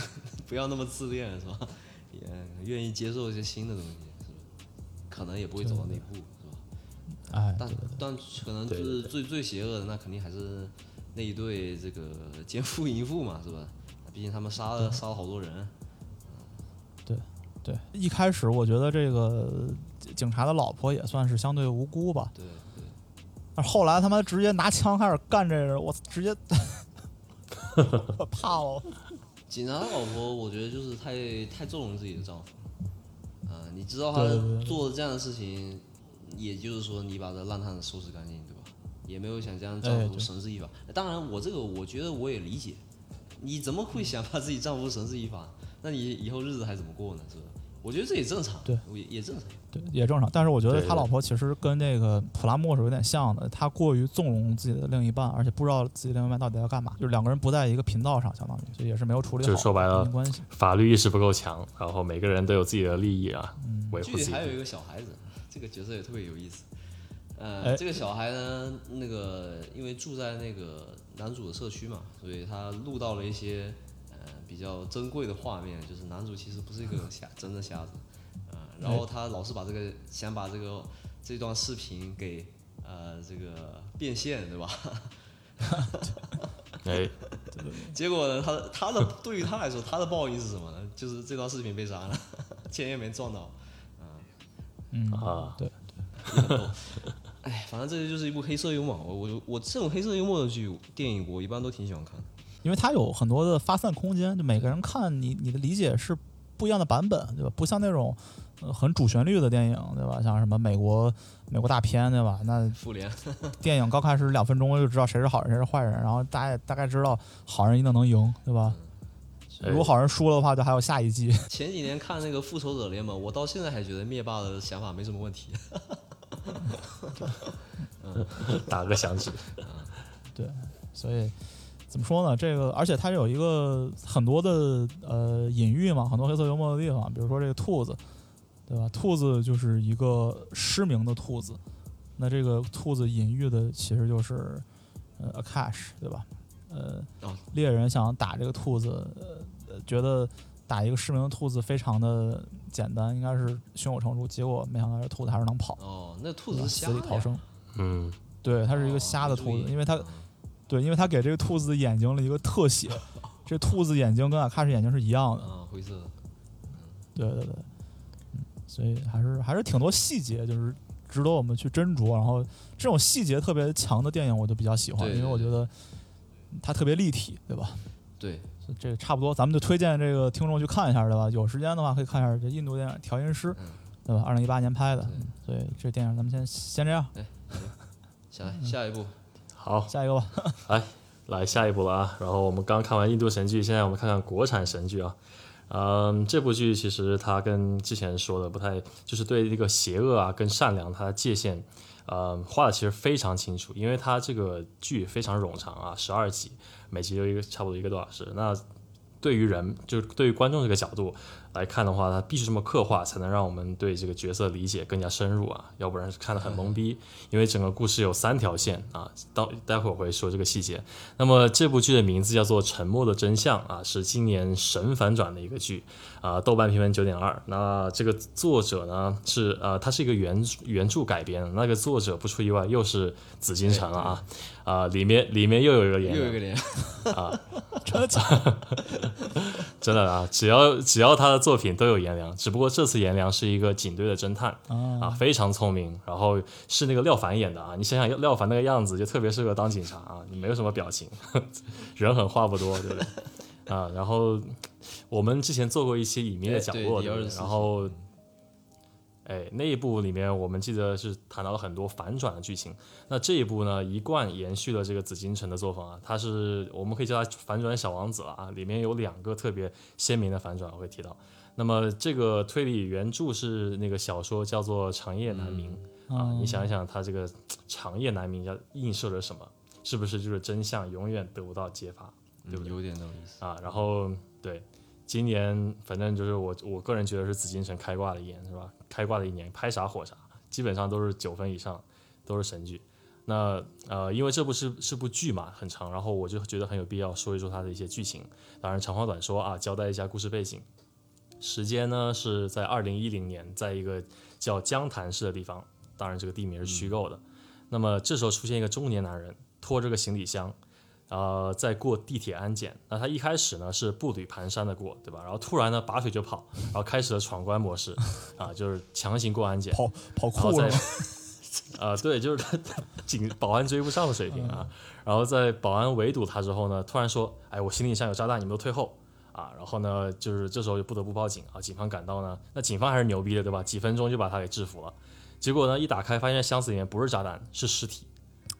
不要那么自恋，是吧？也愿意接受一些新的东西，是吧？可能也不会走到那一步，是吧？哎，但对对对但可能就是最最邪恶的，那肯定还是那一对这个奸夫淫妇嘛，是吧？毕竟他们杀了杀了好多人，对，一开始我觉得这个警察的老婆也算是相对无辜吧，对对，但是后来他妈直接拿枪开始干这个，我直接 怕了。警察的老婆，我觉得就是太太纵容自己的丈夫，啊、你知道他对对对做这样的事情，也就是说你把这烂摊子收拾干净，对吧？也没有想将丈夫绳之以法。当然，我这个我觉得我也理解，你怎么会想把自己丈夫绳之以法？那你以后日子还怎么过呢？是吧？我觉得这也正常，对，也也正常。对，也正常。但是我觉得他老婆其实跟那个普拉莫是有点像的，他过于纵容自己的另一半，而且不知道自己另一半到底要干嘛，就是两个人不在一个频道上，相当于就也是没有处理好就是说白了关系。法律意识不够强，然后每个人都有自己的利益啊，维护剧自己的。里还有一个小孩子，这个角色也特别有意思。呃，哎这个小孩呢，那个因为住在那个男主的社区嘛，所以他录到了一些呃比较珍贵的画面，就是男主其实不是一个瞎真的瞎子，啊、然后他老是把这个想把这个这段视频给呃这个变现，对吧？哎，结果呢，他他的对于他来说，他的报应是什么呢？就是这段视频被删了，钱也没赚到。嗯嗯啊对，哎，反正这就是一部黑色幽默。我我我这种黑色幽默的剧电影，我一般都挺喜欢看的。因为它有很多的发散空间，就每个人看你你的理解是不一样的版本，对吧？不像那种呃很主旋律的电影，对吧？像什么美国美国大片，对吧？那复联，电影刚开始两分钟就知道谁是好人谁是坏人，然后大家也大概知道好人一定能赢，对吧？哎如果好人输了的话，就还有下一季。前几年看那个复仇者联盟，我到现在还觉得灭霸的想法没什么问题。打个响指。对，所以怎么说呢？这个，而且它有一个很多的呃隐喻嘛，很多黑色幽默的地方，比如说这个兔子，对吧？兔子就是一个失明的兔子，那这个兔子隐喻的其实就是呃 Akash，对吧？呃哦，猎人想打这个兔子，呃，觉得打一个失明的兔子非常的简单，应该是胸有成竹，结果没想到这兔子还是能跑，哦，那兔子是瞎死里逃生。嗯，对，它是一个哦瞎的兔子，因为它嗯对，因为他给这个兔子的眼睛了一个特写，这兔子眼睛跟阿卡什眼睛是一样的。嗯，灰色的。对对对，嗯，所以还是还是挺多细节，就是值得我们去斟酌。然后这种细节特别强的电影，我就比较喜欢，对对因为我觉得它特别立体，对吧？对，这个差不多，咱们就推荐这个听众去看一下，对吧？有时间的话可以看一下这印度电影《调音师》，嗯对吧？二零一八年拍的所以这电影咱们先先这样，下来 下一步，好，下一个吧。来来下一步了啊。然后我们刚看完印度神剧，现在我们看看国产神剧啊。嗯，这部剧其实它跟之前说的不太，就是对这个邪恶啊跟善良它的界限呃，画的其实非常清楚，因为它这个剧非常冗长啊，十二集，每集都一个差不多一个多小时。那对于人，就是对于观众这个角度来看的话，它必须这么刻画，才能让我们对这个角色理解更加深入啊，要不然看得很懵逼。因为整个故事有三条线啊，到待会儿我会说这个细节。那么这部剧的名字叫做《沉默的真相》啊，是今年神反转的一个剧啊，豆瓣评分九点二。那这个作者呢是呃，它是一个原原著改编，那个作者不出意外又是紫金城了啊啊，里面里面又有一个演员，又有一个脸，啊，真的？真的啊，只要只要他的作品都有颜良，只不过这次颜良是一个警队的侦探啊，非常聪明，然后是那个廖凡演的啊，你想想廖凡那个样子，就特别适合当警察啊，你没有什么表情，人狠话不多，对不对？啊，然后我们之前做过一期隐秘的角落，对对对然后。哎，那一部里面我们记得是谈到了很多反转的剧情。那这一部呢，一贯延续了这个紫禁城的作风啊，它是我们可以叫它反转小王子了啊。里面有两个特别鲜明的反转，我会提到。那么这个推理原著是那个小说叫做《长夜难明》啊，你想一想，它这个长夜难明要映射着什么？是不是就是真相永远得不到揭发？对不对有点那种意思。啊，然后对，今年反正就是我我个人觉得是紫禁城开挂的一年是吧？开挂的一年，拍啥火啥，基本上都是九分以上，都是神剧。那呃，因为这部是是部剧嘛，很长，然后我就觉得很有必要说一说它的一些剧情。当然长话短说啊，交代一下故事背景。时间呢是在二零一零年，在一个叫江潭市的地方，当然这个地名是虚构的。那么这时候出现一个中年男人，拖着个行李箱，呃，在过地铁安检。那他一开始呢是步履蹒跚的过，对吧？然后突然呢拔腿就跑，然后开始了闯关模式，啊，就是强行过安检。跑跑酷了吗？啊、对，就是他警保安追不上的水平啊。然后在保安围堵他之后呢，突然说：“哎，我行李箱有炸弹，你们都退后啊！”然后呢，就是这时候就不得不报警啊。警方赶到呢，那警方还是牛逼的，对吧？几分钟就把他给制服了。结果呢，一打开发现箱子里面不是炸弹，是尸体。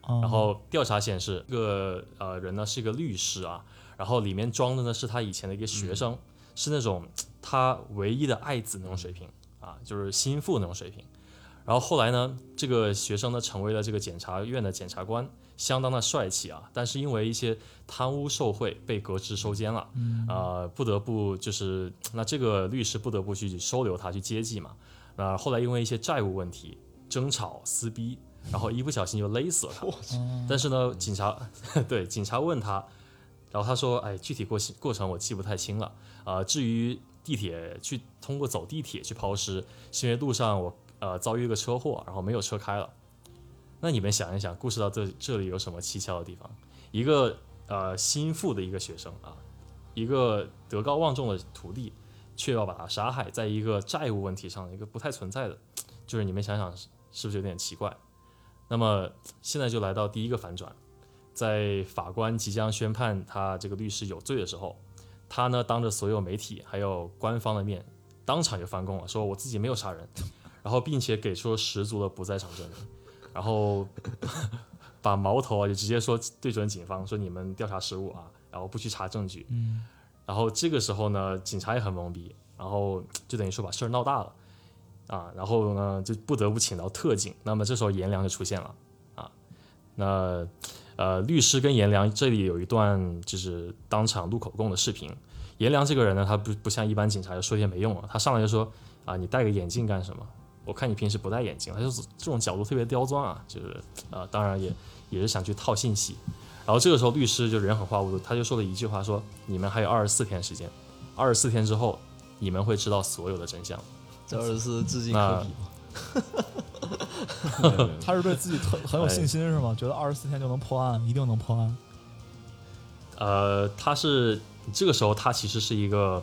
啊然后调查显示，这个呃人呢是一个律师啊，然后里面装的呢是他以前的一个学生，是那种他唯一的爱子那种水平啊，就是心腹那种水平。然后后来呢，这个学生呢成为了这个检察院的检察官，相当的帅气啊，但是因为一些贪污受贿被革职收监了，呃，不得不就是那这个律师不得不去收留他去接济嘛。那后来因为一些债务问题争吵撕逼，然后一不小心就勒死了他。但是呢，警察 对警察问他，然后他说：“哎，具体过过程我记不太清了。啊、至于地铁去通过走地铁去抛尸，是因为路上我呃遭遇了个车祸，然后没有车开了。那你们想一想，故事到这这里有什么蹊跷的地方？一个呃心腹的一个学生啊，一个德高望重的徒弟，却要把他杀害，在一个债务问题上，一个不太存在的，就是你们想想是是不是有点奇怪？那么现在就来到第一个反转，在法官即将宣判他这个律师有罪的时候，他呢当着所有媒体还有官方的面，当场就翻供了，说我自己没有杀人，然后并且给出了十足的不在场证明，然后把矛头啊就直接说对准警方，说你们调查失误啊，然后不去查证据，嗯，然后这个时候呢，警察也很懵逼，然后就等于说把事儿闹大了。啊，然后呢，就不得不请到特警。那么这时候颜良就出现了啊。那呃，律师跟颜良这里有一段就是当场录口供的视频。颜良这个人呢，他不不像一般警察就说些没用了，他上来就说啊，你戴个眼镜干什么？我看你平时不戴眼镜，他就是这种角度特别刁钻啊，就是呃，当然也也是想去套信息。然后这个时候律师就人狠话不多，他就说了一句话说，你们还有二十四天时间，二十四天之后你们会知道所有的真相。这二十四致敬那科比嘛？他是对自己特很有哎信心是吗？觉得二十四天就能破案，一定能破案。呃，他是这个时候他其实是一个，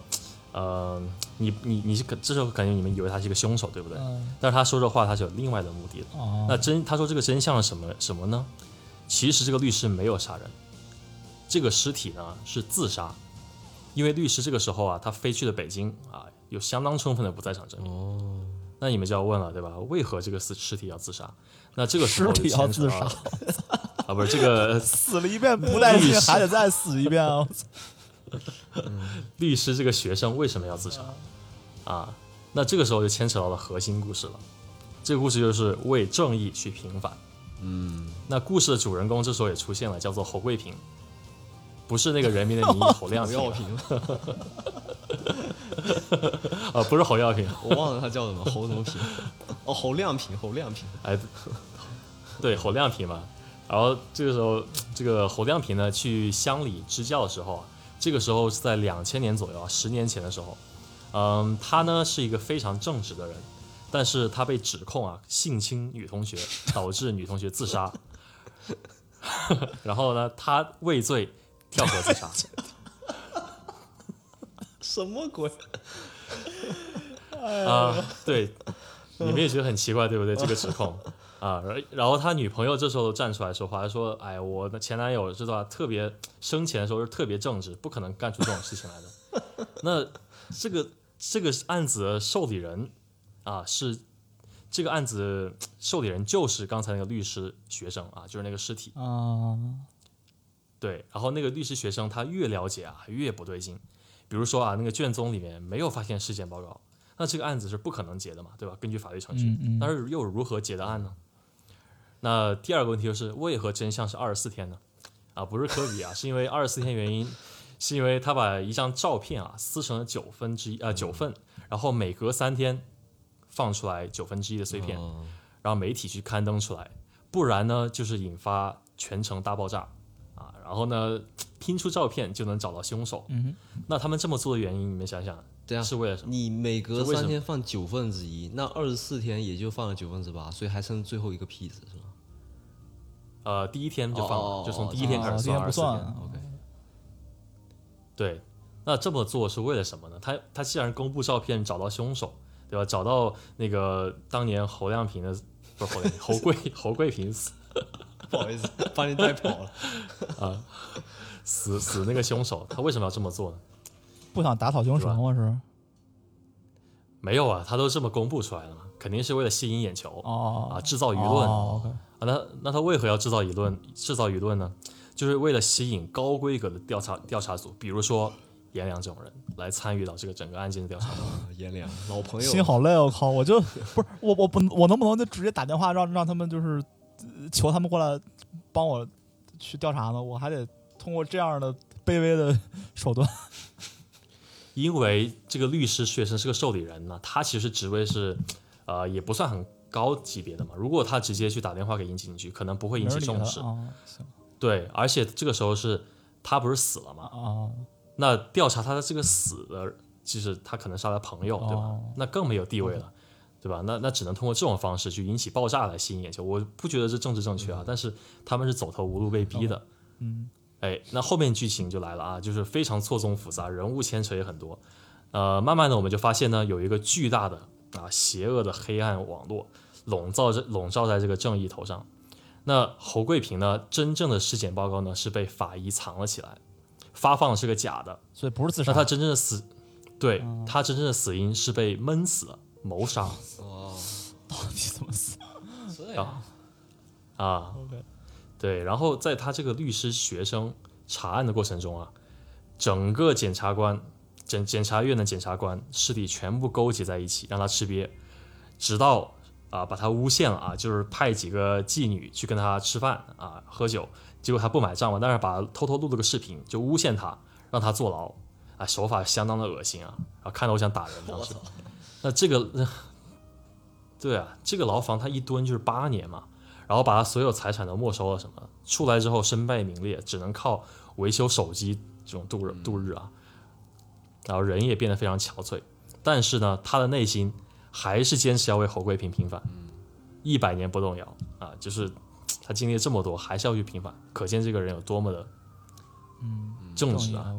呃，你你你是可这时候感觉你们以为他是一个凶手，对不对？嗯但是他说这话他是有另外的目的的。哦，那真他说这个真相是什么什么呢？其实这个律师没有杀人，这个尸体呢是自杀，因为律师这个时候啊，他飞去了北京啊，有相当充分的不在场证明。哦，那你们就要问了，对吧？为何这个尸尸体要自杀？那这个时候尸体要自杀 啊，不是这个 死了一遍不带劲，还得再死一遍啊！律师这个学生为什么要自杀啊？那这个时候就牵扯到了核心故事了。这个故事就是为正义去平反。嗯，那故事的主人公这时候也出现了，叫做侯贵平，不是那个人民的名义 侯亮药平，啊，不是侯耀平，我忘了他叫什么，侯什么平？哦，侯亮平，侯亮平。哎，对，侯亮平嘛。然后这个时候，这个侯亮平呢去乡里支教的时候啊，这个时候是在两千年左右啊，十年前的时候。嗯，他呢是一个非常正直的人，但是他被指控啊性侵女同学，导致女同学自杀。然后呢，他畏罪跳河自杀。什么鬼？啊，对，你们也觉得很奇怪，对不对？这个指控啊，然然后他女朋友这时候站出来说话，说：“哎，我的前男友知道吧？特别生前的时候是特别正直，不可能干出这种事情来的。”那这个这个案子的受理人啊，是这个案子受理人就是刚才那个律师学生啊，就是那个尸体。啊，对，然后那个律师学生他越了解啊，越不对劲。比如说啊，那个卷宗里面没有发现尸检报告，那这个案子是不可能结的嘛，对吧？根据法律程序，但是又如何结的案呢？那第二个问题就是为何真相是二十四天呢？啊，不是科比啊，是因为二十四天原因，是因为他把一张照片啊撕成了九分之一啊、九份，然后每隔三天放出来九分之一的碎片，然后媒体去刊登出来，不然呢就是引发全城大爆炸啊，然后呢拼出照片就能找到凶手。嗯那他们这么做的原因，你们想想对啊，是为了什么？你每隔三天放九分之一，那二十四天也就放了九分之八，所以还剩最后一个屁子是吗？呃，第一天就放了，哦就从哦第一天开啊始二十四天不算天。OK，对，那这么做是为了什么呢？他他既然公布照片找到凶手，对吧？找到那个当年侯亮平的 不是侯亮平，侯贵 侯贵平死 不好意思，把你带跑了啊。死死那个凶手，他为什么要这么做呢？不想打草惊蛇吗？是？没有啊，他都这么公布出来了嘛，肯定是为了吸引眼球哦啊，制造舆论啊。那那他为何要制造舆论？制造舆论呢？就是为了吸引高规格的调查调查组，比如说颜良这种人来参与到这个整个案件的调查中。颜良，老朋友，心好累，我靠！我就不是我我不我能不能就直接打电话让让他们就是呃求他们过来帮我去调查呢？我还得通过这样的卑微的 手段。因为这个律师学生是个受理人呢，他其实职位是，呃，也不算很高级别的嘛。如果他直接去打电话给引警局，可能不会引起重视。对，而且这个时候是他不是死了嘛？啊，那调查他的这个死的，其实他可能是他的朋友，对吧？哦那更没有地位了，对吧？那那只能通过这种方式去引起爆炸来吸引眼球。我不觉得这政治正确啊，但是他们是走投无路被逼的。嗯，哎，那后面剧情就来了啊，就是非常错综复杂，人物牵扯也很多。呃，慢慢的我们就发现呢，有一个巨大的啊邪恶的黑暗网络笼罩着笼罩在这个正义头上。那侯桂平呢，真正的尸检报告呢是被法医藏了起来，发放的是个假的。所以不是自杀那他真正的死，对他真正的死因是被闷死了，谋杀哦，到底怎么死 这啊啊。？OK，对，然后在他这个律师学生查案的过程中啊，整个检察官、检检察院的检察官势力全部勾结在一起，让他吃瘪，直到啊把他诬陷了啊，就是派几个妓女去跟他吃饭啊喝酒，结果他不买账嘛，但是把偷偷录了个视频，就诬陷他，让他坐牢啊，手法相当的恶心啊，啊看得我想打人当时。那这个，对啊，这个牢房他一蹲就是八年嘛，然后把他所有财产都没收了，什么出来之后身败名裂，只能靠维修手机这种度日度日啊，然后人也变得非常憔悴，但是呢，他的内心还是坚持要为侯贵平平反，一百年不动摇啊，就是他经历了这么多，还是要去平反，可见这个人有多么的嗯，正直啊。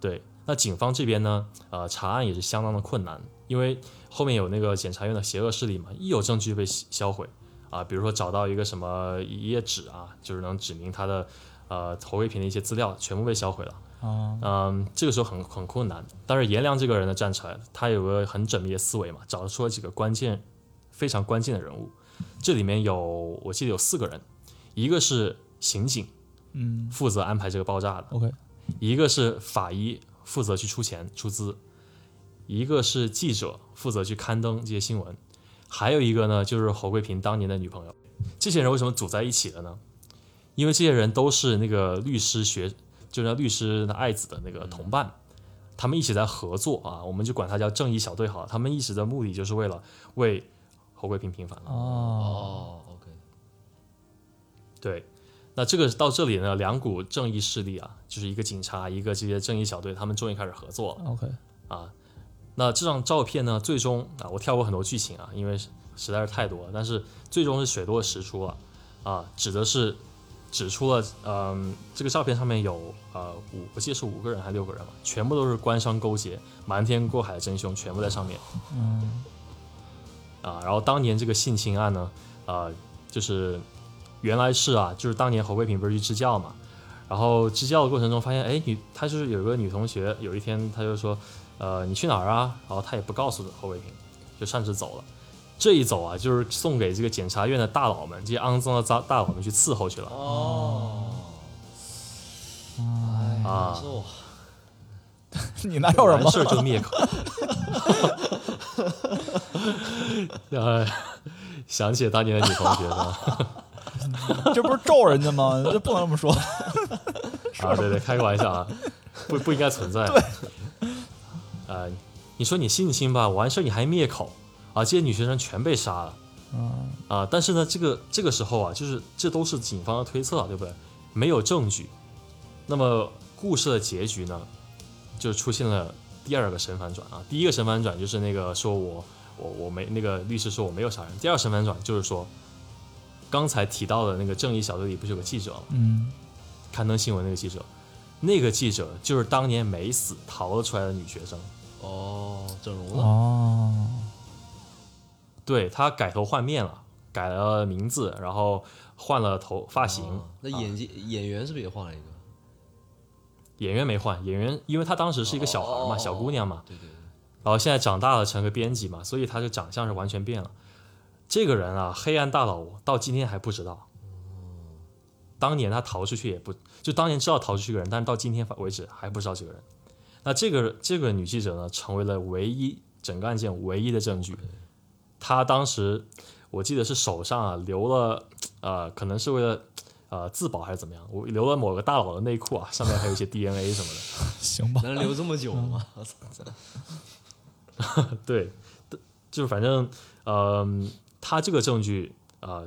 对，那警方这边呢，呃，查案也是相当的困难，因为后面有那个检察院的邪恶势力嘛，一有证据就被销销毁啊，比如说找到一个什么一页纸啊，就是能指明他的呃侯贵平的一些资料，全部被销毁了。啊，嗯，这个时候很很困难。但是颜良这个人呢站出来了，他有个很缜密的思维嘛，找出了几个关键、非常关键的人物。这里面有我记得有四个人，一个是刑警，嗯负责安排这个爆炸的；，OK，一个是法医，负责去出钱出资；一个是记者，负责去刊登这些新闻；还有一个呢，就是侯桂平当年的女朋友。这些人为什么组在一起了呢？因为这些人都是那个律师学，就是律师的爱子的那个同伴，他们一起在合作啊，我们就管他叫正义小队好了。他们一直的目的就是为了为侯贵平平反。哦，哦，OK，对，那这个到这里呢，两股正义势力啊，就是一个警察，一个这些正义小队，他们终于开始合作了。OK，啊。那这张照片呢，最终啊，我跳过很多剧情啊，因为实在是太多了。但是最终是水落石出了啊，指的是指出了，嗯，这个照片上面有呃五，我记得是五个人还是六个人嘛，全部都是官商勾结、瞒天过海的真凶，全部在上面。嗯，啊，然后当年这个性侵案呢，呃，就是原来是啊，就是当年侯桂平不是去支教嘛，然后支教的过程中发现，哎，女他就是有一个女同学，有一天他就说，呃，你去哪儿啊？然后他也不告诉侯桂平，就擅自走了。这一走啊，就是送给这个检察院的大佬们，这些肮脏的大大佬们去伺候去了。哦，哎，啊难受啊，你哪有什么？完事儿就灭口。呃，想起当年的女同学是吧？这不是咒人家吗？这不能这么说。啊，对对，开个玩笑啊，不不应该存在。呃，你说你性侵吧，完事儿你还灭口啊，这些女学生全被杀了嗯啊。但是呢，这个这个时候啊，就是这都是警方的推测，对不对？没有证据。那么故事的结局呢，就出现了第二个神反转啊。第一个神反转就是那个说我我我没那个律师说我没有杀人。第二个神反转就是说，刚才提到的那个正义小队里不是有个记者吗？嗯，刊登新闻那个记者，那个记者就是当年没死逃了出来的女学生，哦，整容了，哦，对他改头换面了，改了名字，然后换了头发型。哦那演技演员是不是也换了一个？演员没换，演员因为她当时是一个小孩嘛，哦小姑娘嘛，对对对，然后现在长大了成个编辑嘛，所以她的长相是完全变了。这个人啊，黑暗大佬到今天还不知道。当年他逃出去也不，就当年知道逃出去个人，但是到今天为止还不知道这个人。那这个这个女记者呢，成为了唯一整个案件唯一的证据。她当时我记得是手上啊留了，呃，可能是为了呃自保还是怎么样，我留了某个大佬的内裤啊，上面还有一些 DNA 什么的。行吧。能留这么久吗？我操，对，就是反正，呃，他这个证据，呃，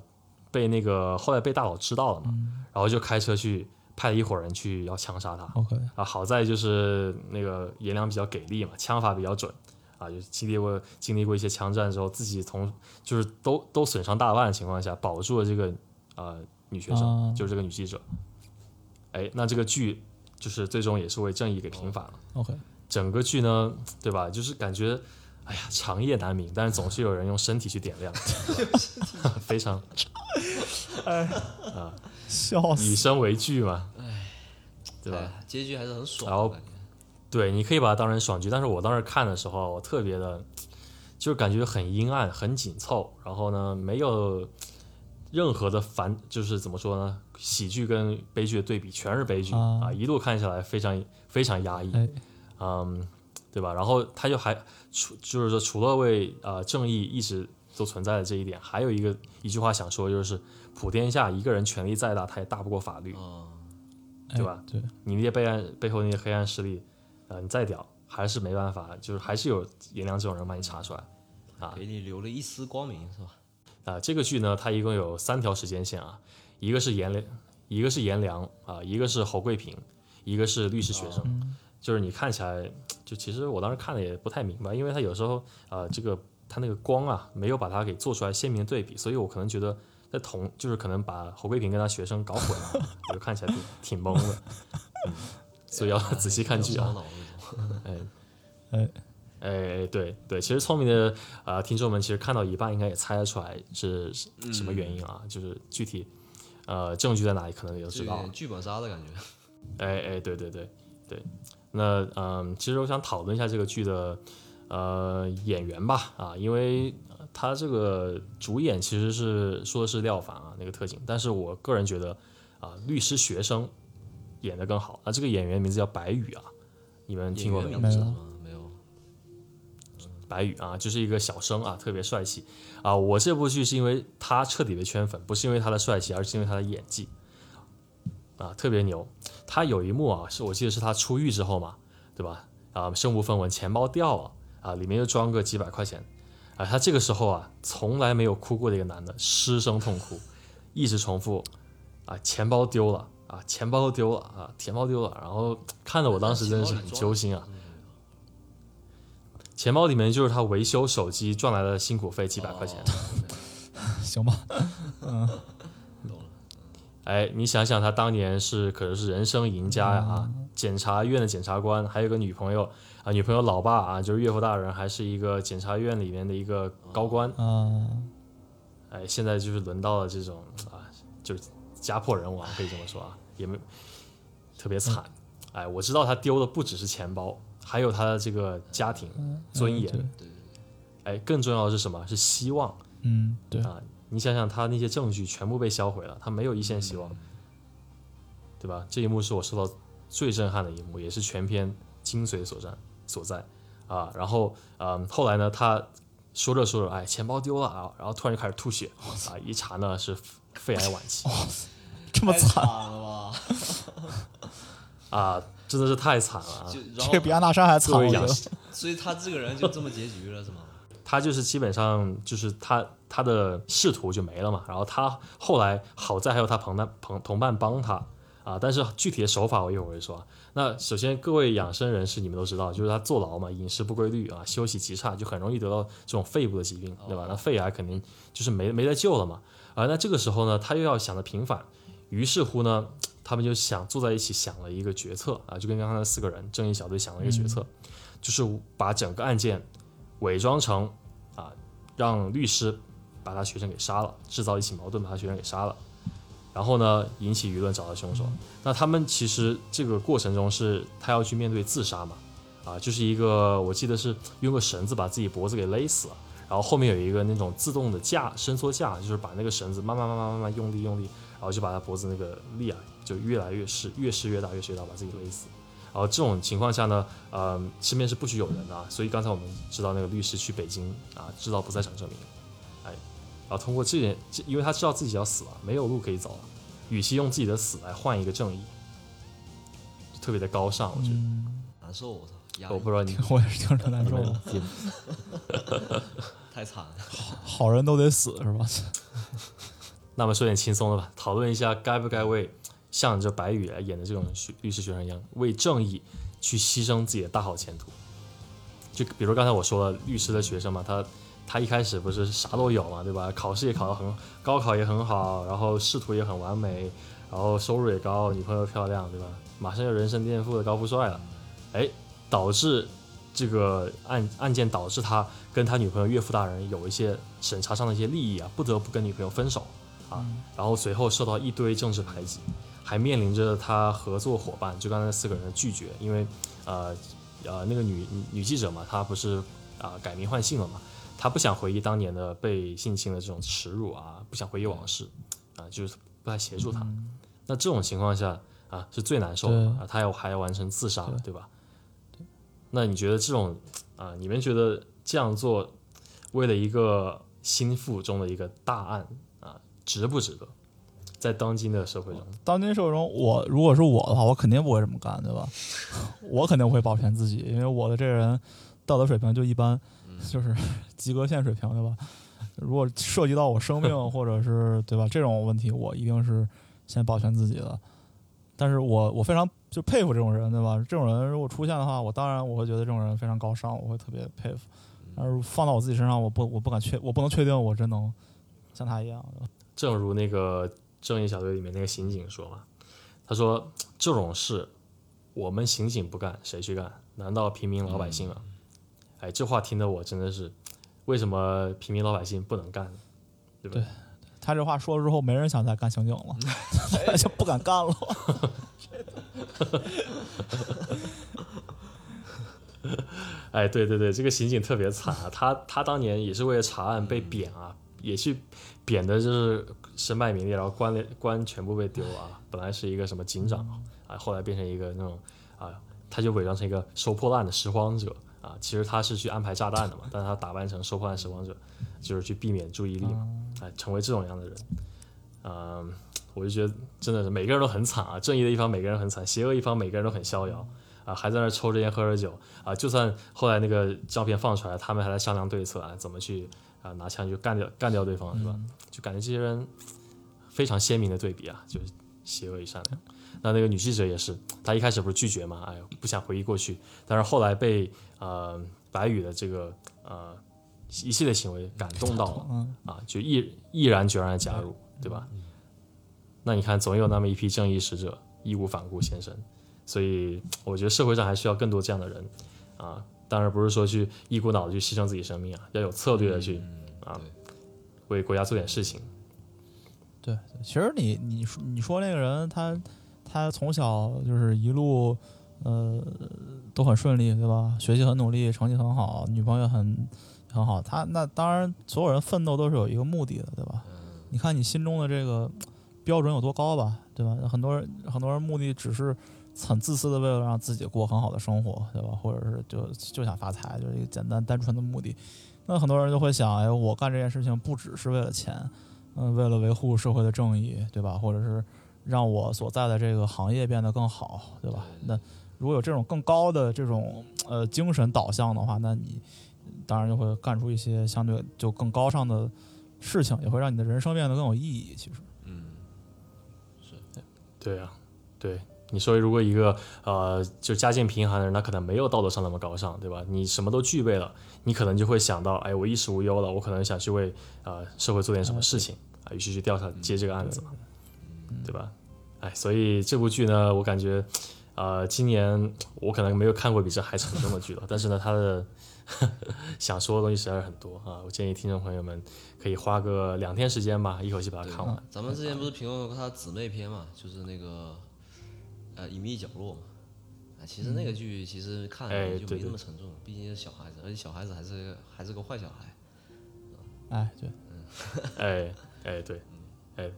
被那个后来被大佬知道了嘛，然后就开车去派了一伙人去要枪杀他。OK，啊，好在就是那个颜良比较给力嘛，枪法比较准，啊，就是经历过经历过一些枪战之后，自己从就是都都损伤大半的情况下，保住了这个呃女学生，啊就是这个女记者。哎，那这个剧就是最终也是为正义给平反了。OK，整个剧呢，对吧？就是感觉，哎呀，长夜难明，但是总是有人用身体去点亮，非常，哎啊笑死。以身为剧嘛，哎对吧？哎结局还是很爽，然后对，你可以把它当成爽剧，但是我当时看的时候，我特别的，就是感觉很阴暗、很紧凑，然后呢，没有任何的反，就是怎么说呢？喜剧跟悲剧的对比，全是悲剧啊啊，一路看下来非常非常压抑。哎，嗯，对吧？然后他就还除就是说，除了为呃正义一直都存在的这一点，还有一个一句话想说，就是普天下一个人权力再大，他也大不过法律。啊，对吧哎对，你那些背暗背后那些黑暗势力，呃，你再屌还是没办法，就是还是有颜良这种人把你查出来。啊给你留了一丝光明，是吧？啊、这个剧呢，它一共有三条时间线啊，一个是颜良，一个是颜良啊、一个是侯桂平，一个是律师学生。就是你看起来，就其实我当时看的也不太明白，因为他有时候呃，这个他那个光啊，没有把它给做出来鲜明的对比，所以我可能觉得在同就是可能把侯桂平跟他学生搞混了，我就看起来挺挺懵的。嗯，所以要 仔细看剧啊。哎 哎哎，对对，其实聪明的呃听众们，其实看到一半应该也猜得出来是是什么原因啊，就是具体呃证据在哪里，可能也都知道。剧本杀的感觉。哎哎，对对对对，那嗯，其实我想讨论一下这个剧的呃演员吧啊，因为呃他这个主演其实是说的是廖凡啊那个特警，但是我个人觉得啊律师学生演的更好啊，这个演员名字叫白宇啊，你们听过没有？白宇啊，就是一个小生啊，特别帅气啊。我这部剧是因为他彻底的圈粉，不是因为他的帅气，而是因为他的演技啊，特别牛。他有一幕啊，是我记得是他出狱之后嘛，对吧？啊，身无分文，钱包掉了啊，里面又装个几百块钱啊。他这个时候啊，从来没有哭过的一个男的，失声痛哭，一直重复啊，钱包丢了。啊，钱包丢了啊，钱包丢了，然后看的我当时真的是很揪心啊。钱包里面就是他维修手机赚来的辛苦费，几百块钱。行吧，嗯，哎，你想想，他当年是可是人生赢家呀啊，检察院的检察官，还有个女朋友啊，女朋友老爸啊，就是岳父大人，还是一个检察院里面的一个高官。嗯，哎，现在就是轮到了这种啊，就。家破人亡可以这么说啊，也没特别惨。哎，我知道他丢的不只是钱包，还有他的这个家庭尊严。对哎，更重要的是什么？是希望。嗯，对啊，你想想，他那些证据全部被销毁了，他没有一线希望，对吧？这一幕是我受到最震撼的一幕，也是全片精髓所在所在啊。然后，嗯，后来呢，他说着说着，哎，钱包丢了啊，然后突然就开始吐血啊，一查呢是。肺癌晚期，这么惨了吧？啊，真的是太惨了。这比安娜莎还惨。所以他这个人就这么结局了，是吗？他就是基本上就是他他的仕途就没了嘛。然后他后来好在还有他朋伴朋同伴帮他啊，但是具体的手法我一会儿会说。那首先各位养生人士，你们都知道，就是他坐牢嘛，饮食不规律啊，休息极差，就很容易得到这种肺部的疾病，对吧？那肺癌肯定就是没没得救了嘛。啊，那这个时候呢，他又要想着平反，于是乎呢，他们就想坐在一起想了一个决策啊，就跟刚刚那四个人正义小队想了一个决策，就是把整个案件伪装成啊，让律师把他学生给杀了，制造一起矛盾把他学生给杀了，然后呢引起舆论找到凶手。那他们其实这个过程中是他要去面对自杀嘛，啊，就是一个我记得是用个绳子把自己脖子给勒死了。然后后面有一个那种自动的架伸缩架，就是把那个绳子慢慢慢慢慢慢用力用力，然后就把他脖子那个力啊就越来越势越势越大越势越大把自己勒死。然后这种情况下呢，呃，身边是不许有人的，所以刚才我们知道那个律师去北京啊知道不在场证明，哎，然后通过这点，因为他知道自己要死了，没有路可以走了，与其用自己的死来换一个正义，特别的高尚，我觉得难受，我操。我不知道你，我也是听着难受。太惨了，好人都得死是吧？那么说点轻松的吧，讨论一下该不该为像这白宇来演的这种学律师学生一样，为正义去牺牲自己的大好前途。就比如刚才我说了，律师的学生嘛，他他一开始不是啥都有嘛，对吧？考试也考得很，高考也很好，然后仕途也很完美，然后收入也高，女朋友漂亮，对吧？马上要人生巅峰的高富帅了，哎。导致这个案案件导致他跟他女朋友岳父大人有一些审查上的一些利益啊，不得不跟女朋友分手啊，然后随后受到一堆政治排挤，还面临着他合作伙伴就刚才四个人的拒绝，因为呃呃那个女女记者嘛，她不是啊改名换姓了嘛，她不想回忆当年的被性侵的这种耻辱啊，不想回忆往事啊，就是不太协助他。那这种情况下啊是最难受的啊，他要还要完成自杀了，对吧？那你觉得这种啊，你们觉得这样做，为了一个心腹中的一个大案啊，值不值得？在当今的社会中，当今社会中，我如果是我的话，我肯定不会这么干，对吧？我肯定会保全自己，因为我的这人道德水平就一般，就是及格线水平，对吧？如果涉及到我生命 或者是对吧这种问题，我一定是先保全自己的。但是我我非常就佩服这种人，对吧？这种人如果出现的话，我当然我会觉得这种人非常高尚，我会特别佩服。但是放到我自己身上，我不我不敢确我不能确定我真能像他一样。正如那个正义小队里面那个刑警说嘛，他说这种事我们刑警不干，谁去干？难道平民老百姓吗？哎，这话听得我真的是，为什么平民老百姓不能干？对不对？他这话说了之后，没人想再干刑警了，就不敢干了。哎，对对对，这个刑警特别惨啊！他他当年也是为了查案被贬啊，也去贬的就是身败名裂，然后官官全部被丢啊。本来是一个什么警长啊，后来变成一个那种啊，他就伪装成一个收破烂的拾荒者啊，其实他是去安排炸弹的嘛，但是他打扮成收破烂拾荒者，就是去避免注意力嘛，哎，成为这种样的人，嗯，我就觉得真的是每个人都很惨啊，正义的一方每个人很惨，邪恶一方每个人都很逍遥。啊，还在那抽着烟喝着酒。啊，就算后来那个照片放出来，他们还在商量对策啊，怎么去啊拿枪就干掉干掉对方是吧？就感觉这些人非常鲜明的对比啊，就是邪恶与善良。那那个女记者也是，她一开始不是拒绝嘛，哎呦不想回忆过去，但是后来被呃白宇的这个呃一系列行为感动到了啊，就毅毅然决然的加入，对吧？那你看，总有那么一批正义使者义无反顾献身，所以我觉得社会上还需要更多这样的人啊。当然不是说去一股脑的去牺牲自己生命啊，要有策略的去啊为国家做点事情。对，其实你你说你说那个人他。他从小就是一路，呃，都很顺利，对吧？学习很努力，成绩很好，女朋友很很好。他那当然，所有人奋斗都是有一个目的的，对吧？你看你心中的这个标准有多高吧，对吧？很多人很多人目的只是很自私的，为了让自己过很好的生活，对吧？或者是就就想发财，就是一个简单单纯的目的。那很多人就会想，哎，我干这件事情不只是为了钱，嗯，为了维护社会的正义，对吧？或者是。让我所在的这个行业变得更好，对吧？那如果有这种更高的这种呃精神导向的话，那你当然就会干出一些相对就更高尚的事情，也会让你的人生变得更有意义。其实，嗯，是，对啊，对。你说如果一个呃就家境贫寒的人，他可能没有道德上那么高尚，对吧？你什么都具备了，你可能就会想到，哎，我衣食无忧了，我可能想去为呃社会做点什么事情啊，于是去调查接这个案子嘛。对吧？哎，所以这部剧呢，我感觉，呃，今年我可能没有看过比这还沉重的剧了。但是呢，它的 想说的东西实在是很多啊。我建议听众朋友们可以花个两天时间吧，一口气把它看完。咱们之前不是评论过他姊妹篇嘛，就是那个呃隐秘角落嘛。啊，其实那个剧其实看就没那么沉重，毕竟是小孩子，而且小孩子还是还是个坏小孩。哎，对，嗯，哎哎对，哎。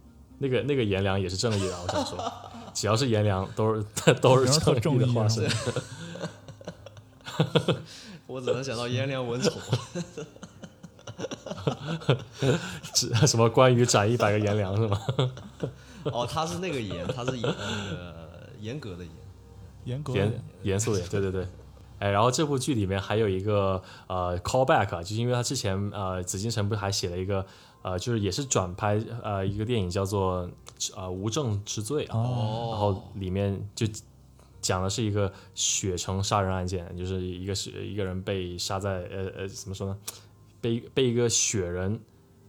那个那个颜良也是正义的，我想说，只要是颜良都是 都是正义的化身。我只能想到颜良文丑。指什么关羽斩一百个颜良是吗？哦，他是那个颜，他是演那个严格的严，严格严严肃的对对对。哎，然后这部剧里面还有一个呃 callback，啊就是因为他之前呃紫禁城不是还写了一个。呃，就是也是转拍呃一个电影叫做呃无证之罪啊，然后里面就讲的是一个雪城杀人案件，就是一个是一个人被杀在呃呃怎么说呢，被被一个雪人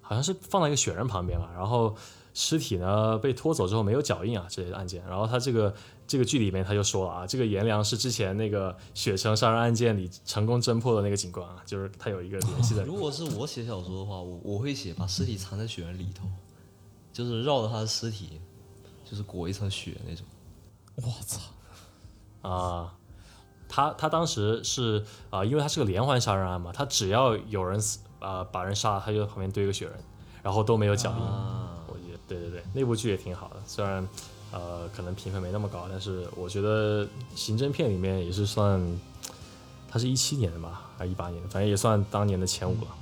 好像是放在一个雪人旁边嘛，然后尸体呢被拖走之后没有脚印啊这些案件，然后他这个。这个剧里面他就说了啊，这个颜良是之前那个雪城杀人案件里成功侦破的那个警官啊，就是他有一个联系的。如果是我写小说的话，我我会写把尸体藏在雪人里头，就是绕着他的尸体，就是裹一层雪那种。我操！啊，他他当时是啊，因为他是个连环杀人案嘛，他只要有人死啊把人杀了，他就旁边堆个雪人，然后都没有脚印。我觉得对对对，那部剧也挺好的，虽然。呃，可能评分没那么高，但是我觉得刑侦片里面也是算，它是一七年的吧，还是一八年的，反正也算当年的前五了。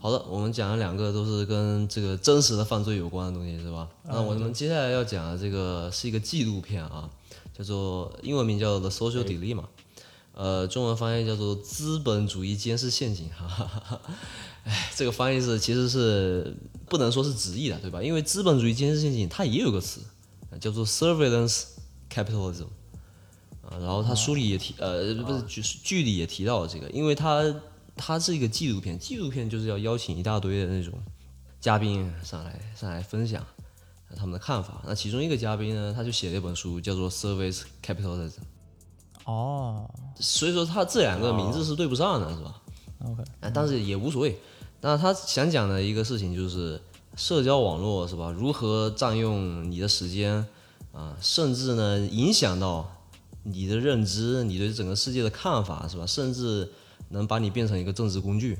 好的，我们讲了两个都是跟这个真实的犯罪有关的东西，是吧？那我们接下来要讲的这个是一个纪录片啊，叫做英文名叫《The Social Dilemma》，呃，中文翻译叫做《资本主义监视陷阱》哈哈哈。哎，这个翻译是其实是不能说是直译的，对吧？因为资本主义监视陷阱它也有个词，叫做 surveillance capitalism 啊。然后他书里也提，呃，不是剧剧里也提到了这个，因为它它是一个纪录片，纪录片就是要邀请一大堆的那种嘉宾上来上来分享他们的看法。那其中一个嘉宾呢，他就写了一本书，叫做 surveillance capitalism。哦，所以说他这两个名字是对不上的，是吧？OK，但是也无所谓。那他想讲的一个事情就是社交网络是吧？如何占用你的时间啊？甚至呢影响到你的认知，你对整个世界的看法是吧？甚至能把你变成一个政治工具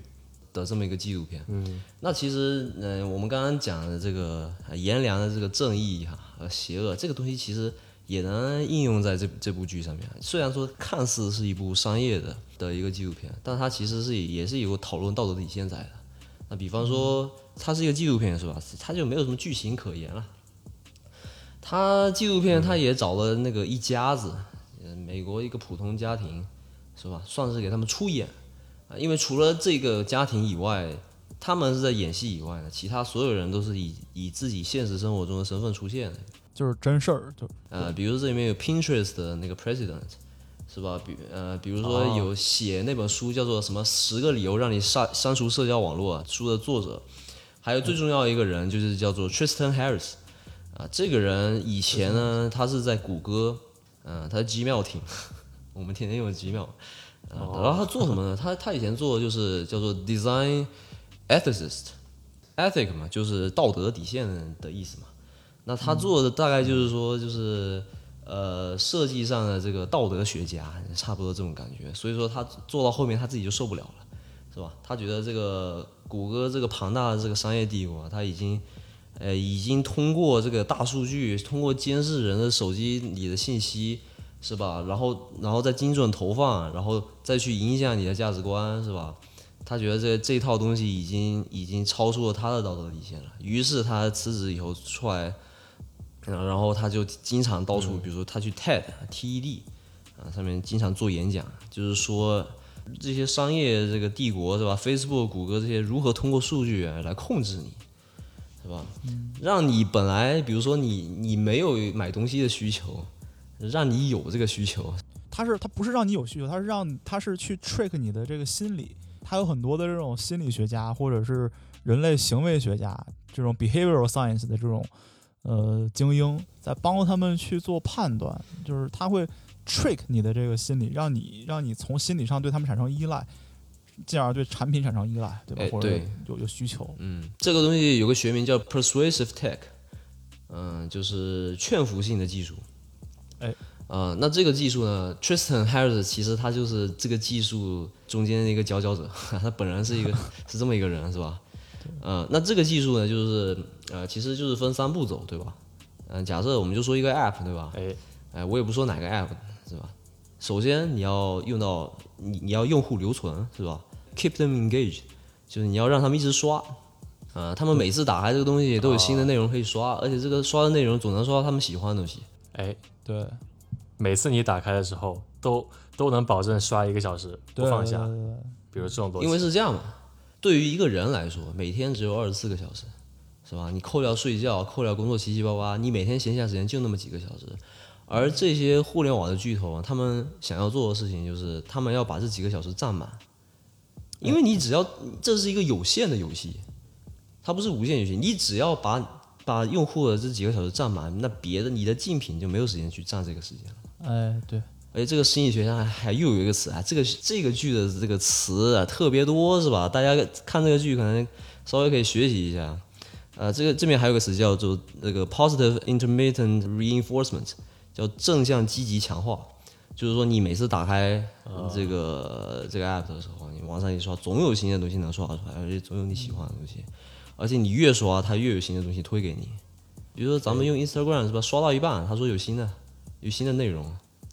的这么一个纪录片。嗯。那其实，嗯，我们刚刚讲的这个颜良的这个正义哈和邪恶这个东西，其实也能应用在这这部剧上面。虽然说看似是一部商业的的一个纪录片，但它其实是也是有讨论道德底线在的。那比方说，它是一个纪录片是吧？它就没有什么剧情可言了。它纪录片它也找了那个一家子，嗯，美国一个普通家庭，是吧？算是给他们出演啊，因为除了这个家庭以外，他们是在演戏以外的，其他所有人都是以以自己现实生活中的身份出现的。就是真事儿，就呃，比如这里面有 Pinterest 的那个 president，是吧？比呃，比如说有写那本书叫做什么《十个理由让你删删除社交网络》书的作者，还有最重要一个人就是叫做 Tristan Harris，啊，这个人以前呢，他是在谷歌，嗯、他是 Gmail 我们天天用 Gmail，啊，然后他做什么呢？他他以前做的就是叫做 design ethicist，ethic 嘛，就是道德底线的意思嘛。那他做的大概就是说，就是呃设计上的这个道德学家，差不多这种感觉。所以说他做到后面他自己就受不了了，是吧？他觉得这个谷歌这个庞大的这个商业帝国，他已经呃已经通过这个大数据，通过监视人的手机里的信息，是吧？然后然后再精准投放，然后再去影响你的价值观，是吧？他觉得这这套东西已经已经超出了他的道德底线了，于是他辞职以后出来。嗯，然后他就经常到处，比如说他去 TED、TED 啊上面经常做演讲，就是说这些商业这个帝国是吧？Facebook、谷歌这些如何通过数据来控制你，是吧？让你本来比如说你你没有买东西的需求，让你有这个需求，他是他不是让你有需求，他是让他是去 trick 你的这个心理。他有很多的这种心理学家或者是人类行为学家这种 behavioral science 的这种。呃，精英在帮他们去做判断，就是他会 trick 你的这个心理，让你让你从心理上对他们产生依赖，进而对产品产生依赖，对吧？或者有有需求。嗯，这个东西有个学名叫 persuasive tech，嗯，就是劝服性的技术。哎，呃，那这个技术呢，Tristan Harris 其实他就是这个技术中间的一个佼佼者，他本人是一个 是这么一个人，是吧？嗯，那这个技术呢，就是呃，其实就是分三步走，对吧？嗯，假设我们就说一个 app，对吧？哎，哎，我也不说哪个 app，是吧？首先你要用到你你要用户留存，是吧？Keep them engaged，就是你要让他们一直刷，呃，他们每次打开这个东西都有新的内容可以刷，而且这个刷的内容总能刷到他们喜欢的东西。哎，对，每次你打开的时候都都能保证刷一个小时不放下，比如这种东西。因为是这样嘛。对于一个人来说，每天只有二十四个小时，是吧？你扣掉睡觉，扣掉工作七七八八，你每天闲暇时间就那么几个小时。而这些互联网的巨头啊，他们想要做的事情就是，他们要把这几个小时占满。因为你只要这是一个有限的游戏，它不是无限游戏。你只要把把用户的这几个小时占满，那别的你的竞品就没有时间去占这个时间了。哎，对。而且这个心理学上还还又有一个词啊，这个这个剧的这个词啊特别多是吧？大家看这个剧可能稍微可以学习一下。呃，这个这边还有个词叫做那个 positive intermittent reinforcement，叫正向积极强化。就是说你每次打开这个这个 app 的时候，你往上一刷，总有新的东西能刷出来，而且总有你喜欢的东西。而且你越刷，它越有新的东西推给你。比如说咱们用 Instagram 是吧？刷到一半，他说有新的有新的内容。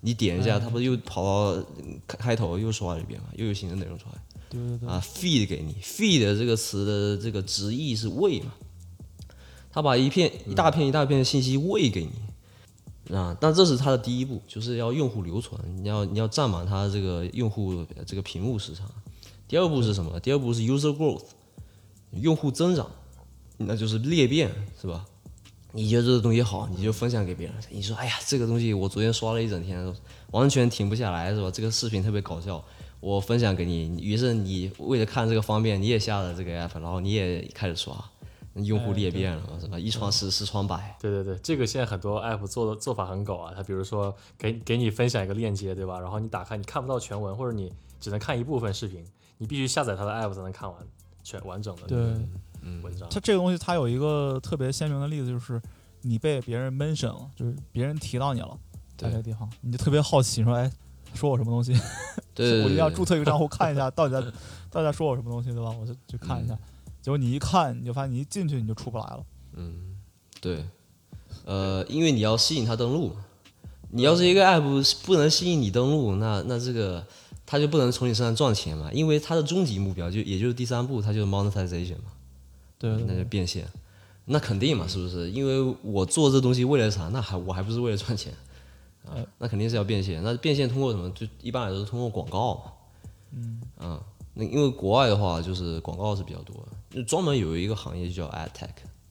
你点一下，它不是又跑到开头又刷了一遍嘛？又有新的内容出来。对对对。啊，feed 给你，feed 这个词的这个直译是喂嘛？它把一片一大片一大片的信息喂给你啊，但这是它的第一步，就是要用户留存，你要你要占满它这个用户这个屏幕时长。第二步是什么？第二步是 user growth，用户增长，那就是裂变，是吧？你觉得这个东西好，你就分享给别人。你说，哎呀，这个东西我昨天刷了一整天，完全停不下来，是吧？这个视频特别搞笑，我分享给你。于是你为了看这个方便，你也下了这个 app，然后你也开始刷，用户裂变了，是吧？一传十，十传百。对对对，这个现在很多 app 做的做法很狗啊。他比如说给给你分享一个链接，对吧？然后你打开，你看不到全文，或者你只能看一部分视频，你必须下载他的 app 才能看完全完整的对文章。它这个东西它有一个特别鲜明的例子，就是。你被别人 mention 了，就是别人提到你了，在这个地方，你就特别好奇，说，哎，说我什么东西？对，我一定要注册一个账户看一下，到底在，到底在说我什么东西，对吧？我就去看一下。结果你一看，你就发现你一进去你就出不来了。嗯，对，呃，因为你要吸引他登录，你要是一个 app 不能吸引你登录，那那这个他就不能从你身上赚钱嘛，因为他的终极目标就也就是第三步，它就是 monetization 嘛，对对那就变现。那肯定嘛，是不是？因为我做这东西为了啥？那还我还不是为了赚钱啊？那肯定是要变现。那变现通过什么？就一般来说是通过广告嘛。嗯。啊，那因为国外的话，就是广告是比较多的，就专门有一个行业就叫 ad tech。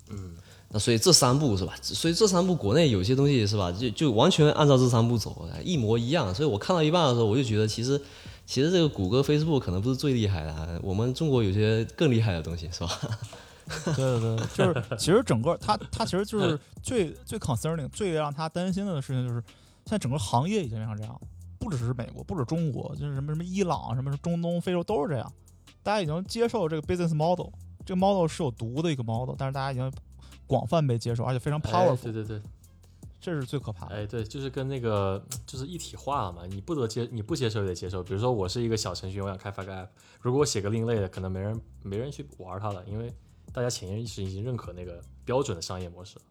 嗯。那所以这三步是吧？所以这三步国内有些东西是吧？就就完全按照这三步走，一模一样。所以我看到一半的时候，我就觉得其实其实这个谷歌、Facebook 可能不是最厉害的，我们中国有些更厉害的东西是吧？对对对，就是 其实整个他他其实就是最最 concerning、最让他担心的事情，就是现在整个行业已经变成这样，不只是美国，不止中国，就是什么什么伊朗、什么中东、非洲都是这样，大家已经接受这个 business model，这个 model 是有毒的一个 model，但是大家已经广泛被接受，而且非常 powerful，对对对，这是最可怕的。哎，对，就是跟那个就是一体化了嘛，你不得接，你不接受也得接受。比如说我是一个小程序，我想开发个 app，如果我写个另类的，可能没人没人去玩它了，因为。大家潜意识已经认可那个标准的商业模式了。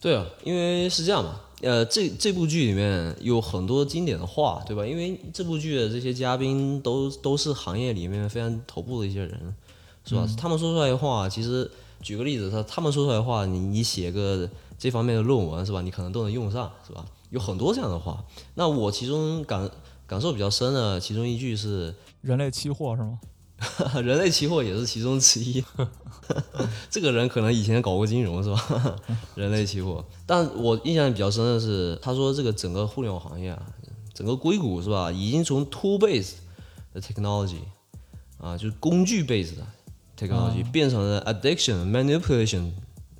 对啊，因为是这样嘛，呃，这这部剧里面有很多经典的话，对吧？因为这部剧的这些嘉宾都都是行业里面非常头部的一些人，是吧？他们说出来的话，其实举个例子，他他们说出来的话，你你写个这方面的论文，是吧？你可能都能用上，是吧？有很多这样的话。那我其中感感受比较深的其中一句是“人类期货”，是吗？人类期货也是其中之一，这个人可能以前搞过金融是吧？人类期货，但我印象比较深的是，他说这个整个互联网行业啊，整个硅谷是吧，已经从 tool base 的 technology 啊，就是工具 base 的 technology 变成了 addiction manipulation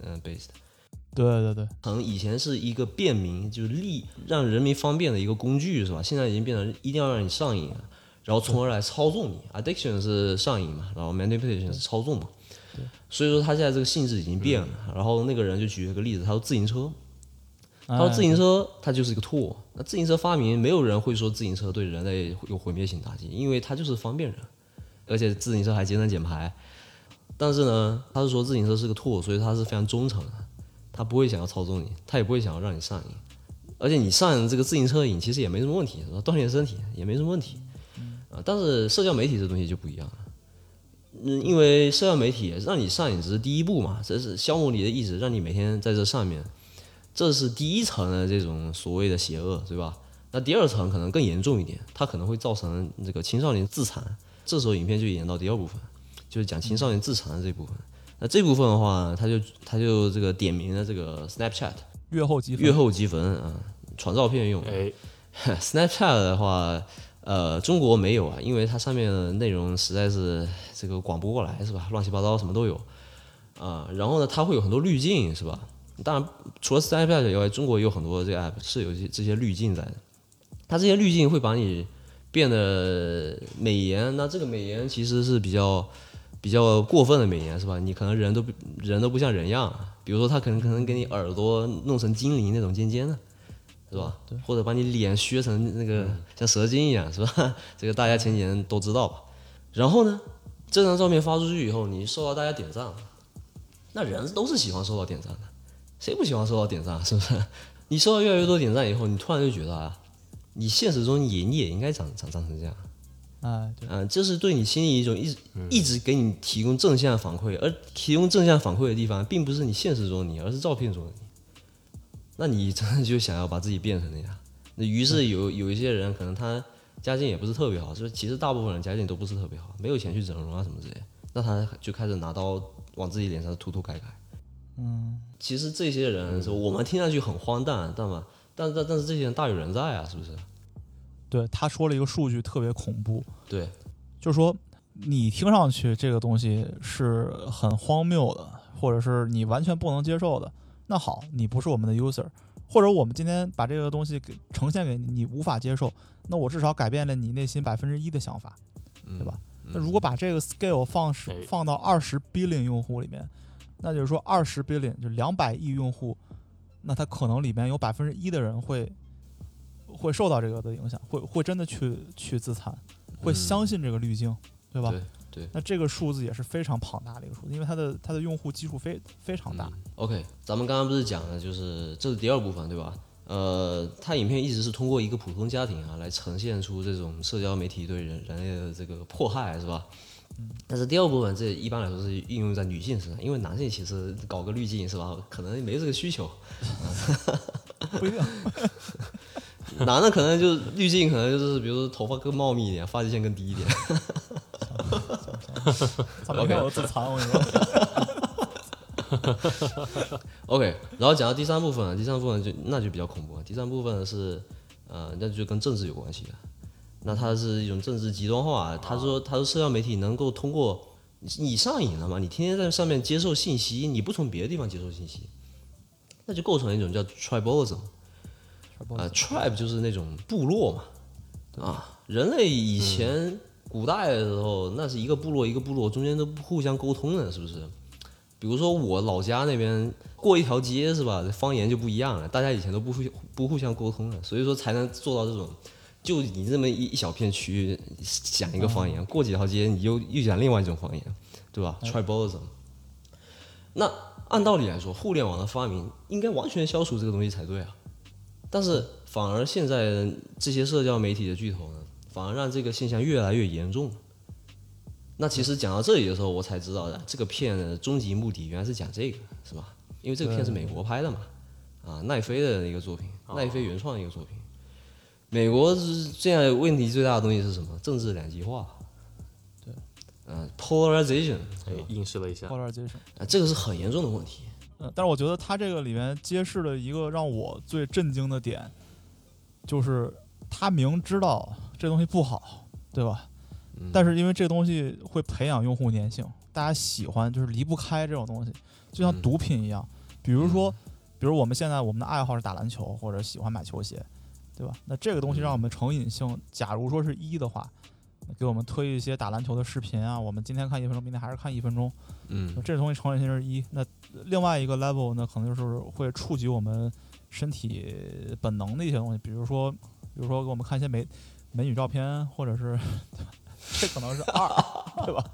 嗯 based。对对对，可能以前是一个便民，就是利让人民方便的一个工具是吧？现在已经变成一定要让你上瘾。然后从而来操纵你，addiction 是上瘾嘛，然后 manipulation 是操纵嘛，所以说他现在这个性质已经变了。然后那个人就举了个例子，他说自行车，他说自行车它就是一个 tool，那自行车发明没有人会说自行车对人类有毁灭性打击，因为它就是方便人，而且自行车还节能减排。但是呢，他是说自行车是个 tool，所以他是非常忠诚的，他不会想要操纵你，他也不会想要让你上瘾，而且你上这个自行车瘾其实也没什么问题，锻炼身体也没什么问题。啊，但是社交媒体这东西就不一样了，嗯，因为社交媒体让你上瘾只是第一步嘛，这是消磨你的意志，让你每天在这上面，这是第一层的这种所谓的邪恶，对吧？那第二层可能更严重一点，它可能会造成这个青少年自残，这时候影片就演到第二部分，就是讲青少年自残的这部分。那这部分的话，他就他就这个点名了这个 Snapchat，月后积分，月后积分啊，传照片用。哎，Snapchat 的话。呃，中国没有啊，因为它上面的内容实在是这个广不过来，是吧？乱七八糟什么都有，啊，然后呢，它会有很多滤镜，是吧？当然，除了 Snapchat 以外，中国也有很多这个 app 是有这些滤镜在的。它这些滤镜会把你变得美颜，那这个美颜其实是比较比较过分的美颜，是吧？你可能人都不人都不像人样，比如说他可能可能给你耳朵弄成精灵那种尖尖的。是吧？对，或者把你脸削成那个像蛇精一样，是吧？这个大家前几年都知道吧？然后呢，这张照片发出去以后，你受到大家点赞，那人都是喜欢受到点赞的，谁不喜欢受到点赞？是不是？你受到越来越多点赞以后，你突然就觉得啊，你现实中也你也应该长长长成这样，啊，嗯，这是对你心里一种一直一直给你提供正向反馈，而提供正向反馈的地方，并不是你现实中你，而是照片中的你。那你真的就想要把自己变成那样？那于是有有一些人可能他家境也不是特别好，就是其实大部分人家境都不是特别好，没有钱去整容啊什么之类，那他就开始拿刀往自己脸上涂涂改改。嗯，其实这些人说我们听上去很荒诞，但嘛，但但但是这些人大有人在啊，是不是？对，他说了一个数据特别恐怖，对，就是说你听上去这个东西是很荒谬的，或者是你完全不能接受的。那好，你不是我们的 user，或者我们今天把这个东西给呈现给你，你无法接受，那我至少改变了你内心百分之一的想法，对吧？那如果把这个 scale 放放到二十 billion 用户里面，那就是说二十 billion 就两百亿用户，那他可能里面有百分之一的人会会受到这个的影响，会会真的去去自残，会相信这个滤镜，对吧？对，那这个数字也是非常庞大的一个数字，因为它的它的用户基数非非常大。OK，咱们刚刚不是讲了，就是这是第二部分，对吧？呃，它影片一直是通过一个普通家庭啊来呈现出这种社交媒体对人人类的这个迫害，是吧？但是第二部分，这一般来说是应用在女性身上，因为男性其实搞个滤镜是吧，可能没这个需求。不一定。男的可能就是滤镜，可能就是比如说头发更茂密一点，发际线更低一点。他没看我自残，我跟你说。OK，然后讲到第三部分，第三部分就那就比较恐怖了。第三部分是，呃，那就跟政治有关系了。那它是一种政治极端化。他说，他说社交媒体能够通过你上瘾了嘛？你天天在上面接受信息，你不从别的地方接受信息，那就构成一种叫 tribalism。啊、t r i b e 就是那种部落嘛，啊，人类以前古代的时候，那是一个部落一个部落中间都不互相沟通的，是不是？比如说我老家那边过一条街是吧，方言就不一样了，大家以前都不互不互相沟通的，所以说才能做到这种，就你这么一一小片区域讲一个方言，过几条街你又又讲另外一种方言，对吧？tribalism。那按道理来说，互联网的发明应该完全消除这个东西才对啊，但是反而现在这些社交媒体的巨头呢，反而让这个现象越来越严重。那其实讲到这里的时候，我才知道的，这个片的终极目的原来是讲这个，是吧？因为这个片是美国拍的嘛，啊，奈飞的一个作品，奈飞原创的一个作品。美国是现在问题最大的东西是什么？政治两极化。对，嗯、p o l a r i z a t i o n 哎，映射了一下。polarization。啊，这个是很严重的问题。嗯，但是我觉得他这个里面揭示了一个让我最震惊的点，就是他明知道这东西不好，对吧？但是因为这东西会培养用户粘性，大家喜欢，就是离不开这种东西，就像毒品一样。比如说，比如我们现在我们的爱好是打篮球，或者喜欢买球鞋，对吧？那这个东西让我们成瘾性，假如说是一的话，给我们推一些打篮球的视频啊，我们今天看一分钟，明天还是看一分钟，嗯这个东西成瘾性是一。那另外一个 level 呢，可能就是会触及我们身体本能的一些东西，比如说，比如说给我们看一些美美女照片，或者是这可能是二，对吧？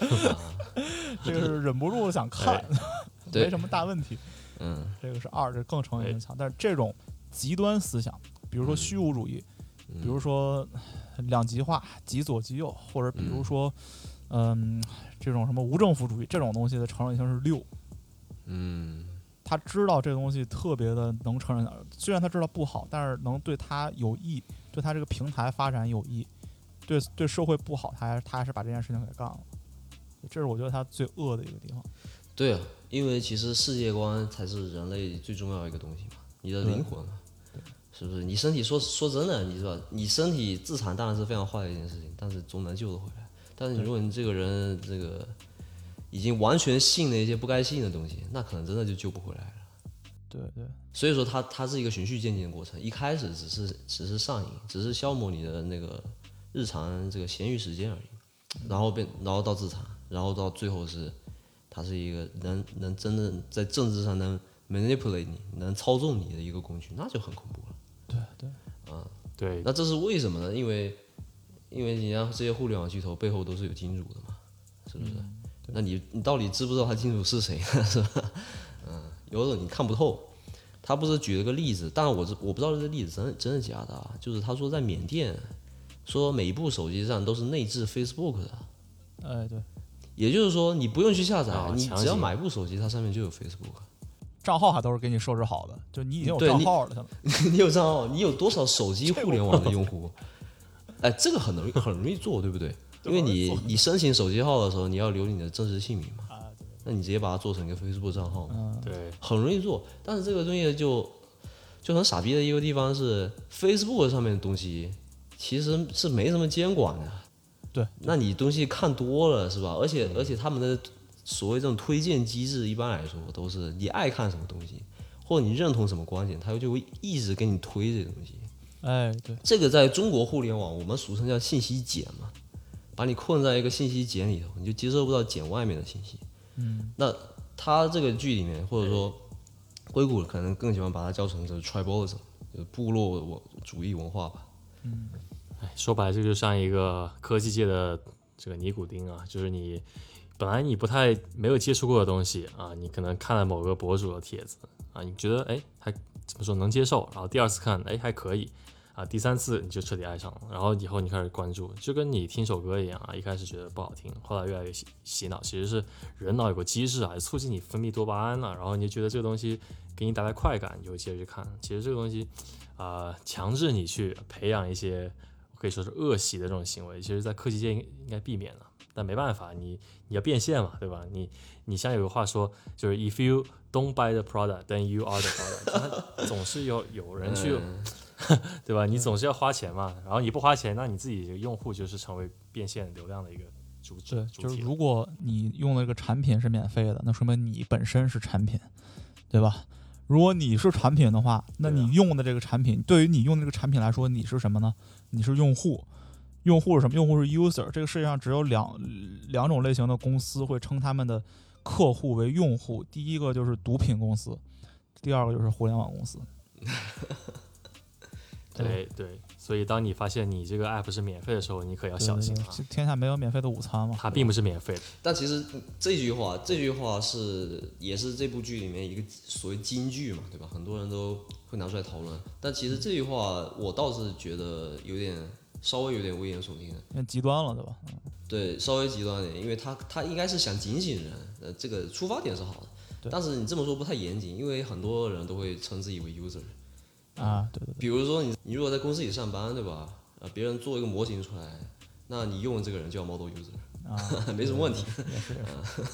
这个是忍不住想看，没什么大问题。嗯这个是二，这更成瘾性强。但是这种极端思想，比如说虚无主义，比如说两极化、极左极右，或者比如说，嗯，这种什么无政府主义这种东西的成瘾性是六。嗯他知道这个东西特别的能承认，虽然他知道不好，但是能对他有益，对他这个平台发展有益，对对社会不好，他还他还是把这件事情给干了。这是我觉得他最恶的一个地方。对啊，因为其实世界观才是人类最重要的一个东西嘛，你的灵魂嘛，是不是？你身体说说真的，你知道，你身体自残当然是非常坏的一件事情，但是总能救得回来。但是你如果你这个人这个已经完全信了一些不该信的东西，那可能真的就救不回来了。对对所以说它它是一个循序渐进的过程，一开始只是只是上瘾，只是消磨你的那个日常这个闲余时间而已，然后变然后到自残，然后到最后是它是一个能能真正在政治上能 manipulate 你，能操纵你的一个工具，那就很恐怖对，那这是为什么呢？因为因为你像这些互联网巨头背后都是有金主的嘛，是不是？那你你到底知不知道他金主是谁呢？是吧？嗯，有种你看不透。他不是举了个例子，当然我是我不知道这个例子真的真的假的啊，就是他说在缅甸，说每一部手机上都是内置 Facebook 的，哎对，也就是说你不用去下载，你只要买部手机，它上面就有 Facebook。账号还都是给你设置好的，就你已经有账号了，你有账号，你有多少手机互联网的用户？哎，这个很容易很容易做，对不对？因为你你申请手机号的时候，你要留你的真实姓名嘛，啊，那你直接把它做成一个 Facebook 账号嘛，嗯，对，很容易做。但是这个东西就就很傻逼的一个地方是，Facebook 上面的东西其实是没什么监管的。对，那你东西看多了是吧？而且而且他们的所谓这种推荐机制，一般来说都是你爱看什么东西，或者你认同什么观点，它就会一直给你推这东西。哎对，这个在中国互联网，我们俗称叫信息茧嘛，把你困在一个信息茧里头，你就接受不到茧外面的信息。嗯，那他这个剧里面，或者说硅谷可能更喜欢把它叫成这个 tribalism，就是部落文主义文化吧。嗯哎，说白了，这就像一个科技界的这个尼古丁啊，就是你本来你不太没有接触过的东西啊，你可能看了某个博主的帖子啊，你觉得哎还怎么说能接受，然后第二次看哎还可以啊，第三次你就彻底爱上了，然后以后你开始关注，就跟你听首歌一样啊，一开始觉得不好听，后来越来越洗洗脑，其实是人脑有个机制啊，促进你分泌多巴胺了，然后你就觉得这个东西给你带来快感，你就会接着去看。其实这个东西啊、强制你去培养一些可以说是恶习的这种行为，其实在科技界应应该避免了。但没办法，你你要变现嘛，对吧？你你像有个话说，就是 if you don't buy the product, then you are the product 它总是有有人去，对吧？你总是要花钱嘛，然后你不花钱，那你自己的用户就是成为变现流量的一个主对，就是。如果你用的这个产品是免费的，那说明你本身是产品，对吧？如果你是产品的话，那你用的这个产品，对于你用的这个产品来说，你是什么呢？你是用户。用户是什么？用户是 user。这个世界上只有两两种类型的公司会称他们的客户为用户，第一个就是毒品公司，第二个就是互联网公司。对对，所以当你发现你这个 app 是免费的时候，你可要小心啊，天下没有免费的午餐嘛。它并不是免费的。但其实这句话，这句话是也是这部剧里面一个所谓金句嘛，对吧？很多人都会拿出来讨论。但其实这句话，我倒是觉得有点稍微有点危言耸听的，因为极端了，对吧？嗯对，稍微极端一点，因为他他应该是想警醒人，呃，这个出发点是好的。但是你这么说不太严谨，因为很多人都会称自己为 user。啊，对对对，比如说你你如果在公司里上班，对吧？呃，别人做一个模型出来，那你用的这个人就叫 model user，啊，没什么问题。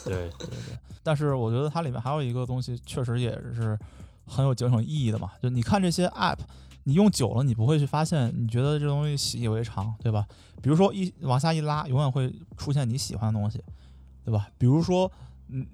对，对对对，但是我觉得它里面还有一个东西，确实也是很有警醒意义的嘛。就你看这些 app，你用久了，你不会去发现，你觉得这东西习以为常，对吧？比如说一往下一拉，永远会出现你喜欢的东西，对吧？比如说，嗯，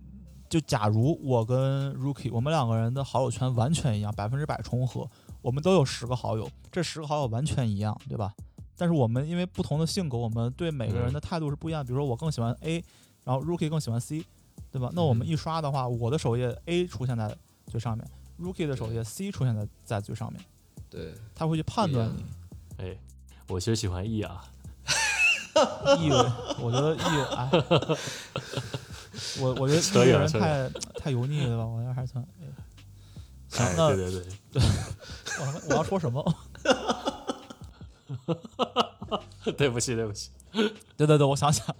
就假如我跟 Rookie，我们两个人的好友圈完全一样，百分之百重合，我们都有十个好友，这十个好友完全一样，对吧？但是我们因为不同的性格，我们对每个人的态度是不一样。比如说我更喜欢 A，然后 Rookie 更喜欢 C，对吧？那我们一刷的话，我的首页 A 出现在最上面，Rookie 的首页 C 出现在在最上面，对，他会去判断你。哎，我其实喜欢 E 啊，意味，我觉得 E，，哎，我我觉得扯意人太太油腻了吧？我觉得还是算。哎行，哎，那对对对，我我要说什么？对不起对不起，对对对，我想起来了，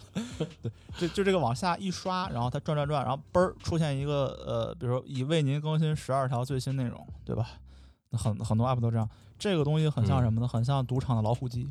对，就就这个往下一刷，然后它转转转，然后嘣儿出现一个呃，比如说已为您更新十二条最新内容，对吧？那很很多 app 都这样，这个东西很像什么呢？很像赌场的老虎机，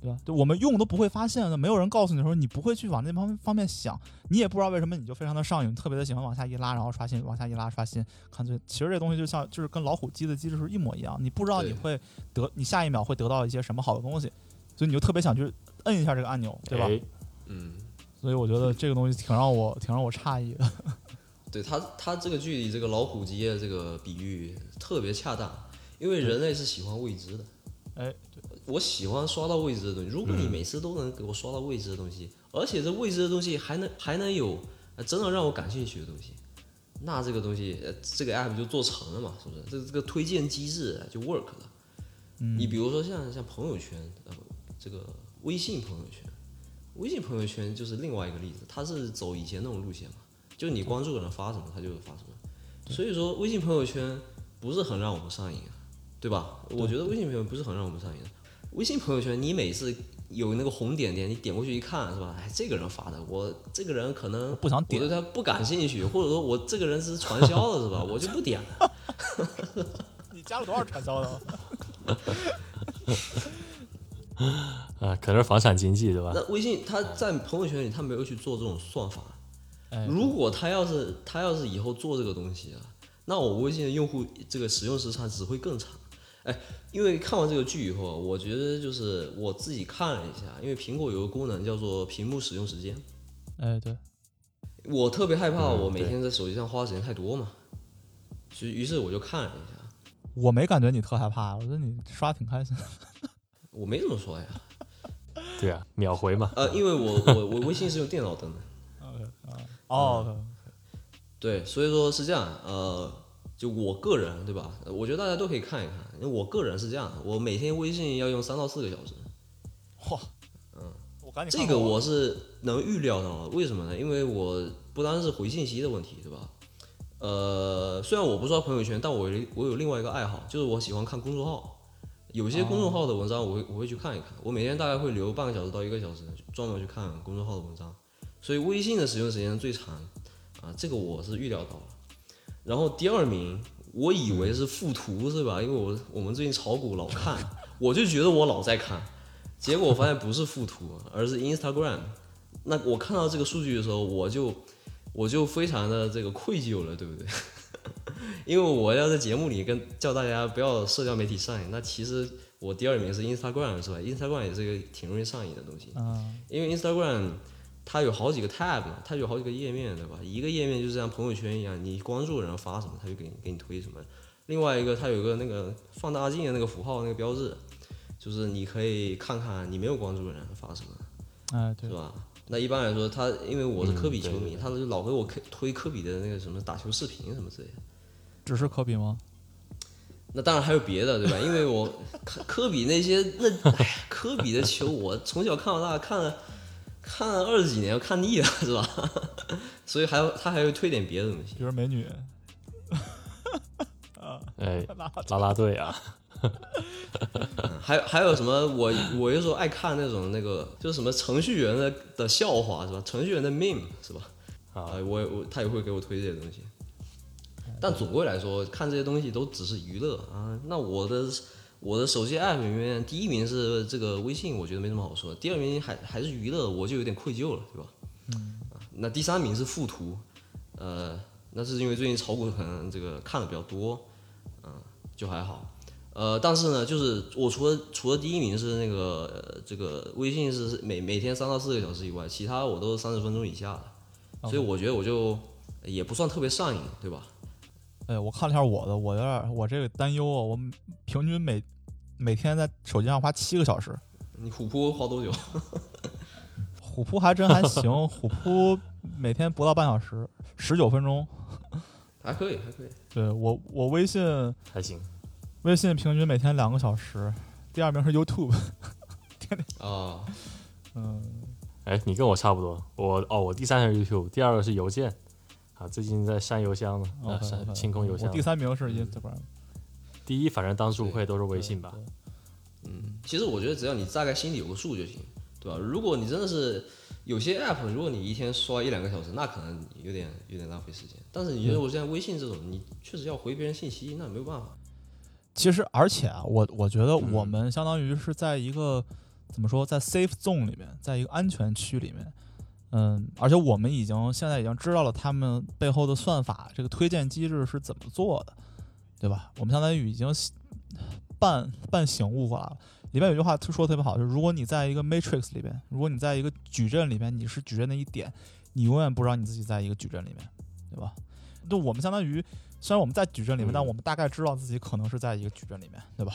对吧？就我们用都不会发现的，没有人告诉你的时候，你不会去往那方方面想，你也不知道为什么你就非常的上瘾，特别的喜欢往下一拉，然后刷新，往下一拉刷新，看最。其实这东西就像就是跟老虎机的机制是一模一样，你不知道你会得，你下一秒会得到一些什么好的东西，所以你就特别想去摁一下这个按钮，对吧？哎嗯，所以我觉得这个东西挺让我挺让我诧异的。对他他这个距离这个老虎机的这个比喻特别恰当，因为人类是喜欢未知的。哎，我喜欢刷到未知的东西。如果嗯你每次都能给我刷到未知的东西，而且这未知的东西还能还能有呃真的让我感兴趣的东西，那这个东西呃这个 app 就做成了嘛，是不是？这这个推荐机制就 work 了。嗯你比如说像像朋友圈，呃，这个微信朋友圈，微信朋友圈就是另外一个例子，它是走以前那种路线嘛，就你关注的人发什么，他就发什么。所以说，微信朋友圈不是很让我们上瘾啊，对吧？我觉得微信朋友圈不是很让我们上瘾。微信朋友圈，你每次有那个红点点，你点过去一看，是吧？哎，这个人发的，我这个人可能不想点我对他不感兴趣，或者说我这个人是传销的，是吧？我就不点了。你加了多少传销的？啊，可能是房产经济对吧？那微信他在朋友圈里，他没有去做这种算法。哎，如果他要是他要是以后做这个东西啊，那我微信的用户这个使用时长只会更长。哎，因为看完这个剧以后啊，我觉得就是我自己看了一下，因为苹果有个功能叫做屏幕使用时间，哎，对，我特别害怕嗯我每天在手机上花的时间太多嘛，所以于是我就看了一下，我没感觉你特害怕，我觉得你刷挺开心。我没怎么说呀，对啊，秒回嘛。呃，因为我我我微信是用电脑登的，哦，对，所以说是这样，呃，就我个人对吧？我觉得大家都可以看一看，因为我个人是这样的，我每天微信要用三到四个小时。嚯，嗯，我赶紧这个我是能预料到的，为什么呢？因为我不单是回信息的问题，对吧？呃，虽然我不刷朋友圈，但我有我有另外一个爱好，就是我喜欢看公众号。有些公众号的文章，我会我会去看一看。我每天大概会留半个小时到一个小时，专门去看公众号的文章。所以微信的使用时间最长啊，这个我是预料到了。然后第二名，我以为是附图是吧？因为我我们最近炒股老看，我就觉得我老在看，结果我发现不是附图，而是 Instagram。那我看到这个数据的时候，我就我就非常的这个愧疚了，对不对？因为我要在节目里跟叫大家不要社交媒体上瘾，那其实我第二名是 Instagram 是吧？Instagram 也是一个挺容易上瘾的东西，因为 Instagram 它有好几个 tab 嘛，它有好几个页面对吧？一个页面就是像朋友圈一样，你关注人发什么，它就给你给你推什么。另外一个它有个那个放大镜的那个符号那个标志，就是你可以看看你没有关注的人发什么，是吧？那一般来说，他因为我是科比球迷，他就老给我推科比的那个什么打球视频什么之类的。只是科比吗？那当然还有别的，对吧？因为我科 科比那些那科比的球，我从小看到大，看了看了二十几年，看腻了，是吧？所以还要他还会推点别的东西，比如美女。啊，哎，拉拉队啊。还还有什么？我我有时候爱看那种那个，就是什么程序员的的笑话是吧？程序员的 meme 是吧？啊，我我他也会给我推这些东西。但总归来说，看这些东西都只是娱乐啊。那我的我的手机 app 里面，第一名是这个微信，我觉得没什么好说。第二名还还是娱乐，我就有点愧疚了，对吧？嗯。那第三名是附图，呃，那是因为最近炒股可能这个看的比较多，嗯，就还好。呃，但是呢，就是我除了除了第一名是那个这个微信是每每天三到四个小时以外，其他我都是三十分钟以下的，所以我觉得我就也不算特别上瘾，对吧？哎，我看了一下我的，我有点我这个担忧啊，我平均每每天在手机上花七个小时。你虎扑花多久？虎扑还真还行，虎扑每天不到半小时，十九分钟，还可以，还可以。对我我微信还行。微信平均每天两个小时，第二名是 YouTube。天天啊，嗯，哎，你跟我差不多，我哦，我第三是 YouTube，第二个是邮件，啊，最近在删邮箱呢，啊，删清空邮箱。我第三名是 Instagram，第一反正当之无愧都是微信吧。嗯，其实我觉得只要你大概心里有个数就行，对吧？如果你真的是有些 App，如果你一天刷一两个小时，那可能有点有点浪费时间。但是你觉得我像微信这种，你确实要回别人信息，那没有办法。其实，而且啊，我我觉得我们相当于是在一个怎么说，在 safe zone 里面，在一个安全区里面，嗯，而且我们已经现在已经知道了他们背后的算法，这个推荐机制是怎么做的，对吧？我们相当于已经半半醒悟过来了。里面有句话说的特别好，就是如果你在一个 matrix 里边，如果你在一个矩阵里边，你是矩阵的一点，你永远不知道你自己在一个矩阵里面，对吧？就我们相当于。虽然我们在矩阵里面，但我们大概知道自己可能是在一个矩阵里面，对吧？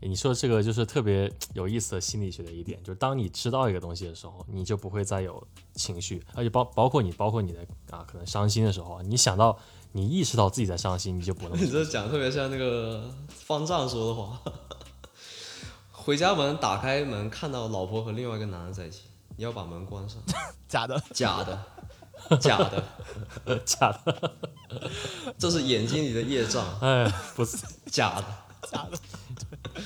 你说这个就是特别有意思的心理学的一点，就是当你知道一个东西的时候，你就不会再有情绪，而且包包括你，包括你的啊，可能伤心的时候，你想到你意识到自己在伤心，你就不能。你这讲特别像那个方丈说的话：回家门打开门，看到老婆和另外一个男人在一起，你要把门关上。假的，假的。假的，假的，这是眼睛里的业障。哎，不是假的，假的。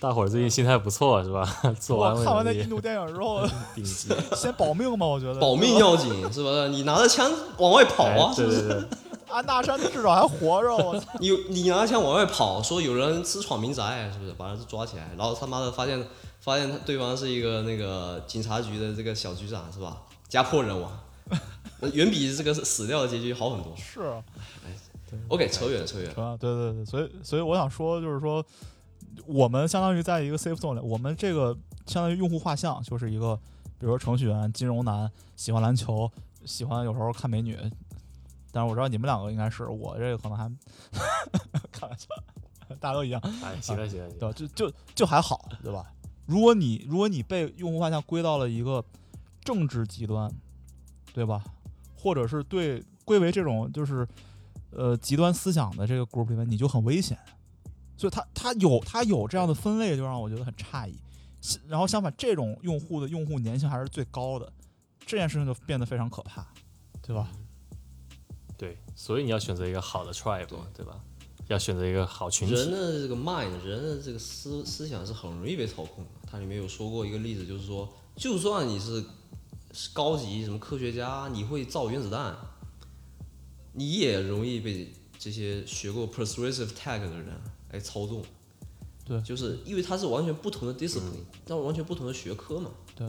大伙儿最近心态不错是吧？做完看完那印度电影之后，顶级，先保命吧，我觉得保命要紧，是不是？你拿着枪往外跑啊，是不是？安大山至少还活着，我操！你你拿着枪往外跑，说有人私闯民宅，是不是？把人抓起来，然后他妈的发现发现对方是一个那个警察局的这个小局长，是吧？家破人亡。远比这个死掉的结局好很多。是，哎，OK，扯远扯远啊，对对对，所以所以我想说，就是说，我们相当于在一个 safe zone 里，我们这个相当于用户画像就是一个，比如说程序员、金融男，喜欢篮球，喜欢有时候看美女。但是我知道你们两个应该是，我这个可能还 开玩笑，大家都一样。哎，行了行了，对吧？就就就还好，对吧？如果你如果你被用户画像归到了一个政治极端，对吧？或者是对归为这种就是，呃极端思想的这个 group 里面，你就很危险。所以他他有他有这样的分类，就让我觉得很诧异。然后相反，这种用户的用户粘性还是最高的，这件事情就变得非常可怕，对吧？对，所以你要选择一个好的 tribe，对吧？要选择一个好群体。人的这个 mind，人的这个思思想是很容易被操控的。它里面有说过一个例子，就是说，就算你是高级什么科学家，你会造原子弹，你也容易被这些学过 persuasive tag 的人来操纵。对，就是因为它是完全不同的 discipline，但完全不同的学科嘛。对，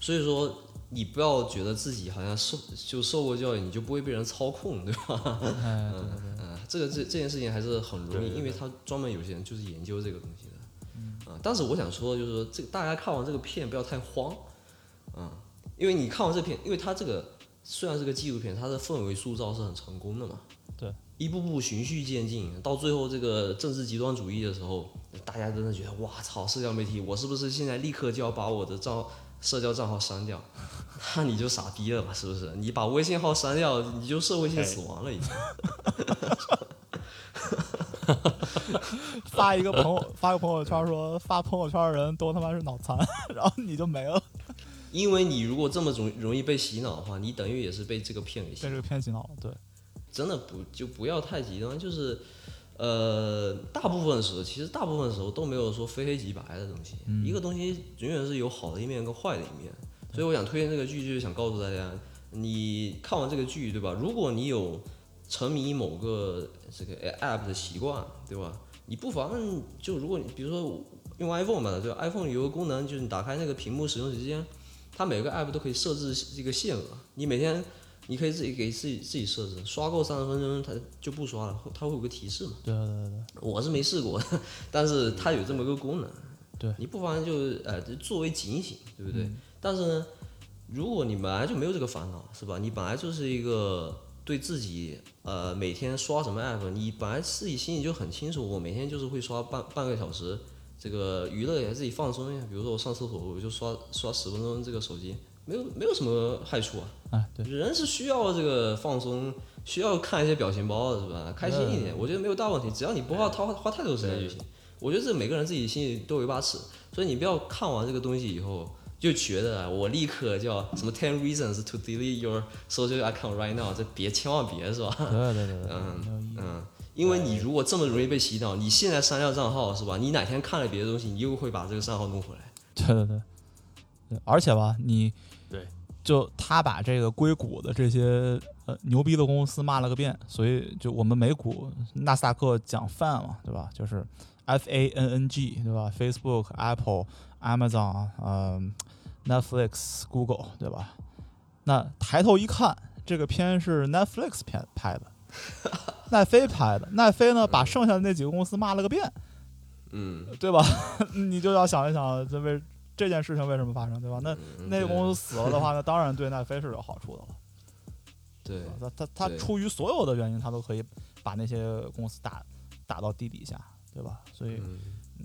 所以说你不要觉得自己好像受就受过教育，你就不会被人操控，对吧？哎，对对对。嗯，这个这这件事情还是很容易，因为他专门有些人就是研究这个东西的。啊，但是我想说，就是说，这大家看完这个片不要太慌，啊，因为你看完这片，因为它这个虽然是个纪录片，它的氛围塑造是很成功的嘛。对。一步步循序渐进，到最后这个政治极端主义的时候，大家真的觉得哇操，社交媒体，我是不是现在立刻就要把我的账社交账号删掉？那你就傻逼了吧，是不是？你把微信号删掉，你就社会性死亡了已经。发一个朋友发个朋友圈说发朋友圈的人都他妈是脑残，然后你就没了。因为你如果这么容容易被洗脑的话，你等于也是被这个骗给洗被这个骗洗脑了，对。真的不就不要太极端，就是，呃，大部分时候其实大部分时候都没有说非黑即白的东西，一个东西永远是有好的一面跟坏的一面，所以我想推荐这个剧，就是想告诉大家，你看完这个剧，对吧？如果你有沉迷某个这个 app 的习惯，对吧？你不妨就如果你比如说用 iPhone 吧，对吧？iPhone 有个功能就是你打开那个屏幕使用时间，它每个 app 都可以设置这个限额，你每天。你可以自己给自己自己设置，刷够三十分钟它就不刷了，它会有个提示嘛？对对对对。我是没试过，但是它有这么个功能。对。你不妨就呃作为警醒，对不对？但是呢，如果你本来就没有这个烦恼，是吧？你本来就是一个对自己呃每天刷什么 app，你本来自己心里就很清楚，我每天就是会刷半半个小时，这个娱乐也自己放松一下。比如说我上厕所，我就刷刷十分钟这个手机。没有没有什么害处啊，啊对，人是需要这个放松，需要看一些表情包的是吧？开心一点，我觉得没有大问题，只要你不花花花太多时间就行。我觉得这每个人自己心里都有一把尺，所以你不要看完这个东西以后就觉得我立刻叫什么 ten reasons to delete your social account right now，这别千万别是吧？对对对，嗯 嗯，因为你如果这么容易被洗脑，你现在删掉账号是吧？你哪天看了别的东西，你又会把这个账号弄回来。对对对，对，而且吧，你。对，就他把这个硅谷的这些呃牛逼的公司骂了个遍，所以就我们美股纳斯达克讲饭嘛，对吧？就是 F A N N G，对吧？Facebook、Apple、Amazon、嗯 Netflix、Google，对吧？那抬头一看，这个片是 Netflix 片拍的，奈飞拍的，奈飞呢把剩下的那几个公司骂了个遍，嗯，对吧？你就要想一想，这为。这件事情为什么发生，对吧？那那个公司死了的话，那当然对奈飞是有好处的了。对，他他他出于所有的原因，他都可以把那些公司打打到地底下，对吧？所以，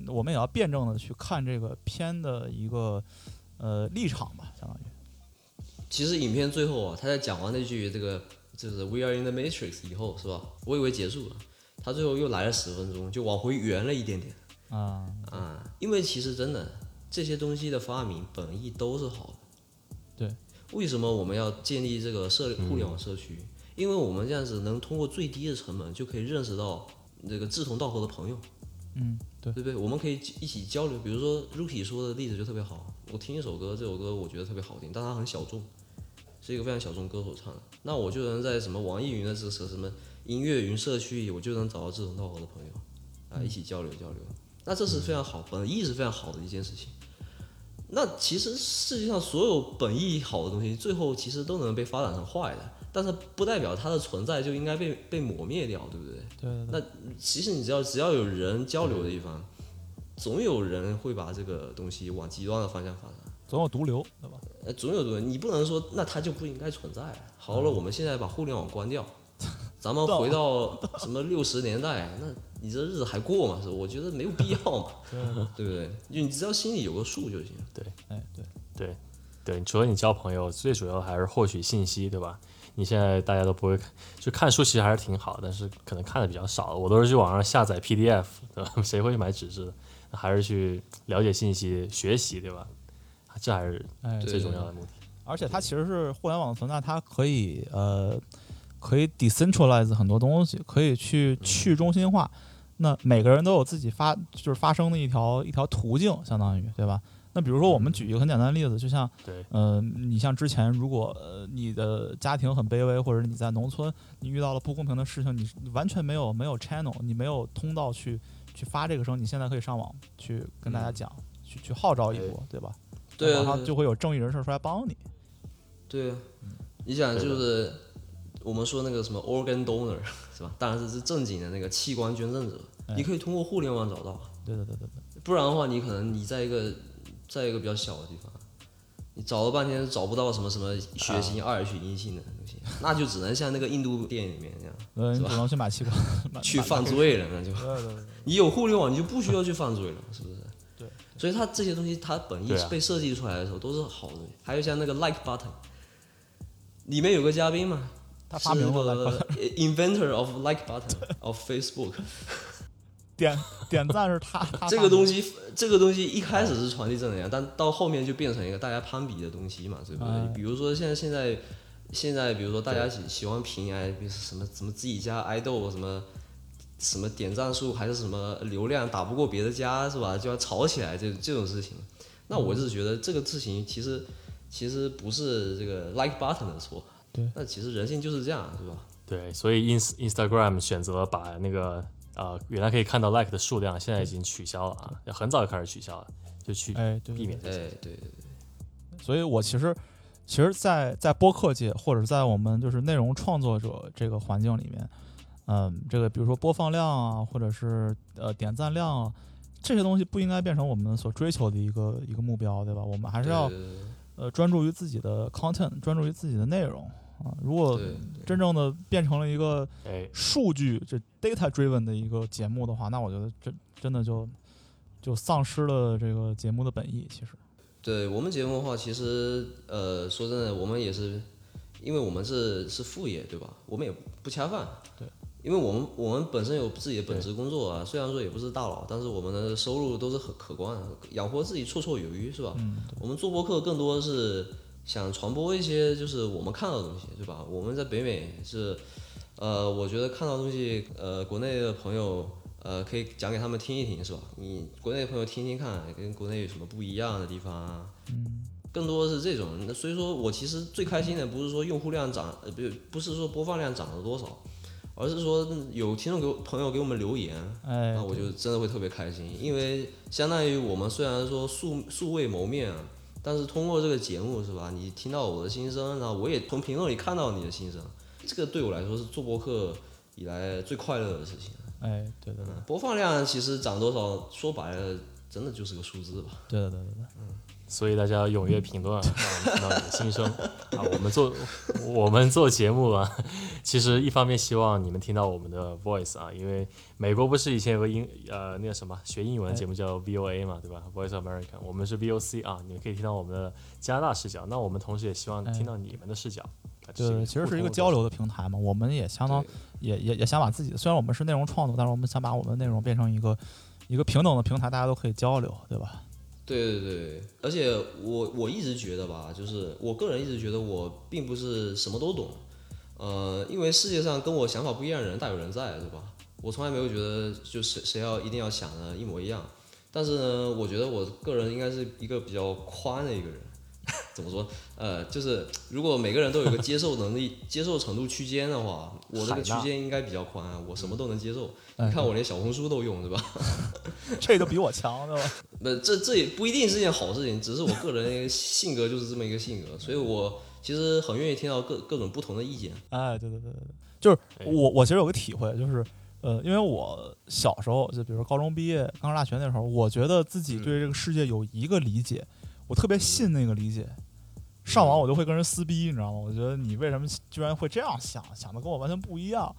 我们也要辩证的去看这个片的一个呃立场吧，相当于。其实影片最后啊，他在讲完那句这个就是 “We are in the Matrix” 以后，是吧？我以为结束了，他最后又来了十分钟，就往回圆了一点点。啊啊，因为其实真的。这些东西的发明本意都是好的，对。为什么我们要建立这个社互联网社区？因为我们这样子能通过最低的成本就可以认识到这个志同道合的朋友，嗯，对，对不对？我们可以一起交流。比如说 Rookie 说的例子就特别好，我听一首歌，这首歌我觉得特别好听，但它很小众，是一个非常小众歌手唱的，那我就能在什么网易云的这个什么音乐云社区里，我就能找到志同道合的朋友，啊，一起交流交流。那这是非常好，本意是非常好的一件事情。那其实世界上所有本意好的东西，最后其实都能被发展成坏的，但是不代表它的存在就应该被被抹灭掉，对不对？对。那其实你只要只要有人交流的地方，总有人会把这个东西往极端的方向发展，总有毒瘤，对吧？呃，总有毒瘤，你不能说那它就不应该存在。好了，我们现在把互联网关掉。咱们回到什么六十年代？那你这日子还过吗？是？我觉得没有必要嘛，对不对？就你只要心里有个数就行。对，哎，对，对，对。除了你交朋友，最主要还是获取信息，对吧？你现在大家都不会看，就看书其实还是挺好，但是可能看的比较少。我都是去网上下载 PDF，对吧？谁会去买纸质的？还是去了解信息、学习，对吧？这还是最重要的目的。而且它其实是互联网存在，它可以呃。可以 decentralize 很多东西，可以去去中心化。那每个人都有自己发就是发声的一条一条途径，相当于对吧？那比如说我们举一个很简单的例子，就像对，呃，你像之前如果呃你的家庭很卑微，或者你在农村，你遇到了不公平的事情，你你完全没有没有 channel，你没有通道去去发这个声，你现在可以上网去跟大家讲，去去号召一波，对吧？对啊马上就会有正义人士出来帮你。对啊，你想就是我们说那个什么 organ donor 是吧？当然是是正经的那个器官捐赠者，哎。你可以通过互联网找到，对对对对对，不然的话，你可能你在一个在一个比较小的地方，你找了半天找不到什么什么血型二血阴性的东西，那就只能像那个印度电影里面那样呃，是吧？只能去买器官，去犯罪了，那就对对对，你有互联网，你就不需要去犯罪了，是不是？对。所以它这些东西，它本意对啊被设计出来的时候都是好的。还有像那个 like button，里面有个嘉宾嘛，他发明了 inventor of like button of Facebook。点点赞是他他这个东西，这个东西一开始是传递正能量，但到后面就变成一个大家攀比的东西嘛，对不对？哎比如说现在现在现在，比如说大家喜喜欢评哎，比如什么什么自己家爱豆什么什么点赞数还是什么流量打不过别的家是吧？就要吵起来这这种事情。那我是觉得这个事情其实其实不是这个 like button 的错，对，那其实人性就是这样，是吧？对，所以 ins Instagram 选择把那个呃原来可以看到 like 的数量，现在已经取消了啊，很早就开始取消了，就去哎对避免这些。哎，对对所以我其实，其实在，在播客界或者在我们就是内容创作者这个环境里面，嗯，这个比如说播放量啊，或者是呃点赞量啊，这些东西不应该变成我们所追求的一个一个目标，对吧？我们还是要呃专注于自己的 content，专注于自己的内容啊。如果真正的变成了一个哎，数据这 data driven 的一个节目的话，那我觉得真真的就就丧失了这个节目的本意。其实，对我们节目的话，其实呃，说真的，我们也是，因为我们是是副业，对吧？我们也不恰饭。对。因为我们我们本身有自己的本职工作啊，虽然说也不是大佬，但是我们的收入都是很可观的，养活自己绰绰有余，是吧？嗯，我们做播客更多的是想传播一些就是我们看到的东西，对吧？我们在北美是，呃，我觉得看到东西，呃，国内的朋友，呃，可以讲给他们听一听，是吧？你国内的朋友听听看，跟国内有什么不一样的地方啊？嗯，更多的是这种。那所以说我其实最开心的不是说用户量涨，呃，不不是说播放量涨了多少，而是说有听众给我朋友给我们留言，哎，那我就真的会特别开心，因为相当于我们虽然说素素未谋面啊，但是通过这个节目是吧？你听到我的心声，然后我也从评论里看到你的心声，这个对我来说是做播客以来最快乐的事情。哎，对对对，播放量其实涨多少，说白了，真的就是个数字吧。对对对对对。所以大家踊跃评论，让我们听到你的心声啊！我们做我们做节目啊，其实一方面希望你们听到我们的 voice 啊，因为美国不是以前有个英呃那个什么学英文的节目叫 VOA 嘛，对吧？Voice America，我们是 VOC 啊，你们可以听到我们的加拿大视角。那我们同时也希望听到你们的视角。对，其实是一个交流的平台嘛。我们也相当也也也想把自己，虽然我们是内容创作，但是我们想把我们的内容变成一个一个平等的平台，大家都可以交流，对吧？对对对，而且我我一直觉得吧，就是我个人一直觉得我并不是什么都懂，呃，因为世界上跟我想法不一样的人大有人在，对吧？我从来没有觉得就谁谁要一定要想的一模一样，但是呢，我觉得我个人应该是一个比较宽的一个人。怎么说？呃，就是如果每个人都有一个接受能力、接受程度区间的话，我这个区间应该比较宽，我什么都能接受。哎你看我连小红书都用，对吧？这都比我强，对吧？那，这这也不一定是件好事情，只是我个人性格就是这么一个性格，所以我其实很愿意听到各各种不同的意见。哎，对对对对对，就是哎我我其实有个体会，就是呃，因为我小时候就比如说高中毕业、刚上大学那时候，我觉得自己对这个世界有一个理解，我特别信那个理解。上网我就会跟人撕逼，你知道吗？我觉得你为什么居然会这样想，想的跟我完全不一样。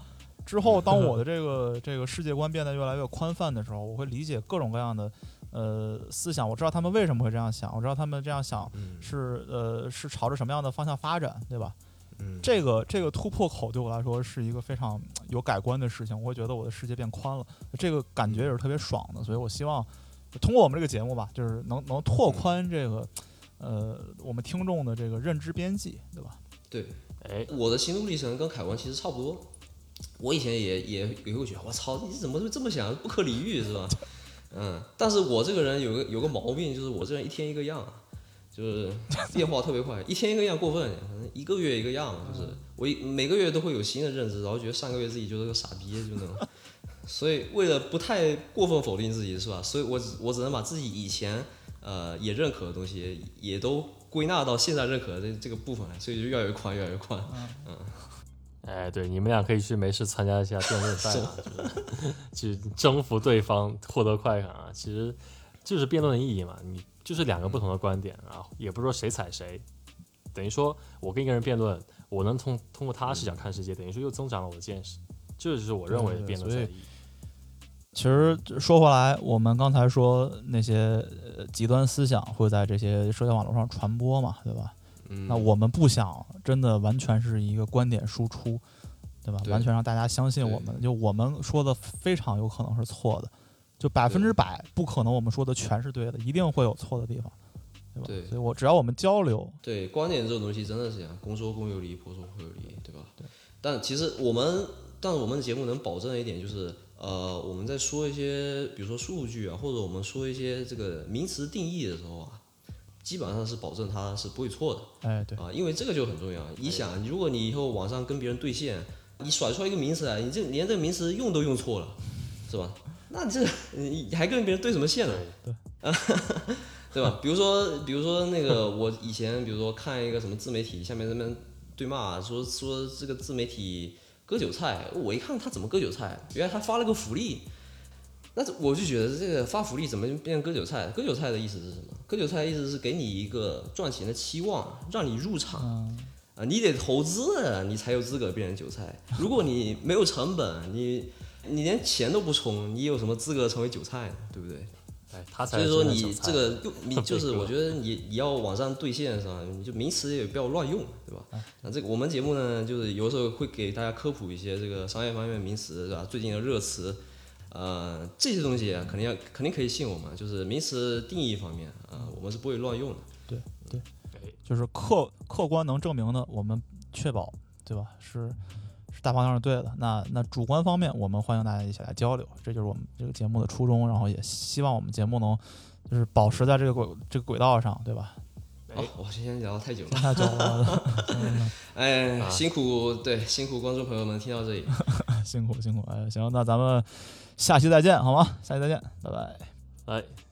之后，当我的这个这个世界观变得越来越宽泛的时候，我会理解各种各样的呃思想，我知道他们为什么会这样想，我知道他们这样想嗯是呃是朝着什么样的方向发展，对吧？嗯这个这个突破口对我来说是一个非常有改观的事情，我会觉得我的世界变宽了，这个感觉也是特别爽的，所以我希望通过我们这个节目吧，就是能能拓宽这个呃我们听众的这个认知边际，对吧？对，哎，我的心路历程跟凯文其实差不多。我以前也也也会觉得，我操，你怎么会这么想？不可理喻是吧？嗯，但是我这个人有个有个毛病，就是我这人一天一个样，就是变化特别快，一天一个样过分，可能一个月一个样，就是我一每个月都会有新的认知，然后觉得上个月自己就是个傻逼，就那种。所以为了不太过分否定自己，是吧？所以我只我只能把自己以前呃也认可的东西，也都归纳到现在认可的这这个部分来，所以就越来越宽，越来越宽。嗯。哎，对，你们俩可以去没事参加一下辩论赛啊，就是 去征服对方，获得快感啊。其实就是辩论的意义嘛，你就是两个不同的观点啊，也不是说谁踩谁，等于说我跟一个人辩论，我能通通过他视角看世界，等于说又增长了我的见识，这就是我认为的辩论赛的意义。其实说回来，我们刚才说那些极端思想会在这些社交网络上传播嘛，对吧？嗯那我们不想真的完全是一个观点输出，对吧？完全让大家相信我们，就我们说的非常有可能是错的，就百分之百不可能我们说的全是对的，一定会有错的地方，对吧？对，所以我只要我们交流，对观点这种东西真的是这样，公说公有理，婆说婆有理，对吧？对。但其实我们，但是我们的节目能保证的一点就是，呃，我们在说一些，比如说数据啊，或者我们说一些这个名词定义的时候啊。基本上是保证它是不会错的，哎，对啊，因为这个就很重要。你想，如果你以后网上跟别人对线，你甩出来一个名词来，你这连这个名词用都用错了，是吧？那这你还跟别人对什么线呢？对，对吧？比如说，比如说那个我以前，比如说看一个什么自媒体，下面那边对骂，说说这个自媒体割韭菜，我一看他怎么割韭菜，原来他发了个福利。那我就觉得这个发福利怎么变成割韭菜？割韭菜的意思是什么？割韭菜的意思是给你一个赚钱的期望，让你入场 啊，你得投资，你才有资格变成韭菜。如果你没有成本，你你连钱都不充，你有什么资格成为韭菜呢？对不对？哎，他所以说你这个用你就是 我觉得你你要往上兑现是吧？你就名词也不要乱用，对吧？那这个我们节目呢，就是有时候会给大家科普一些这个商业方面名词是吧？最近的热词。呃，这些东西肯定要肯定可以信我们，就是名词定义方面啊，我们是不会乱用的。对对，就是客客观能证明的，我们确保，对吧？是是大方向是对的。那那主观方面，我们欢迎大家一起来交流，这就是我们这个节目的初衷。然后也希望我们节目能就是保持在这个轨这个轨道上，对吧？好，我今天聊太久了，太久了。哎，辛苦，对，辛苦观众朋友们听到这里，辛苦辛苦。哎，行，那咱们。下期再见，好吗？下期再见，拜拜。拜。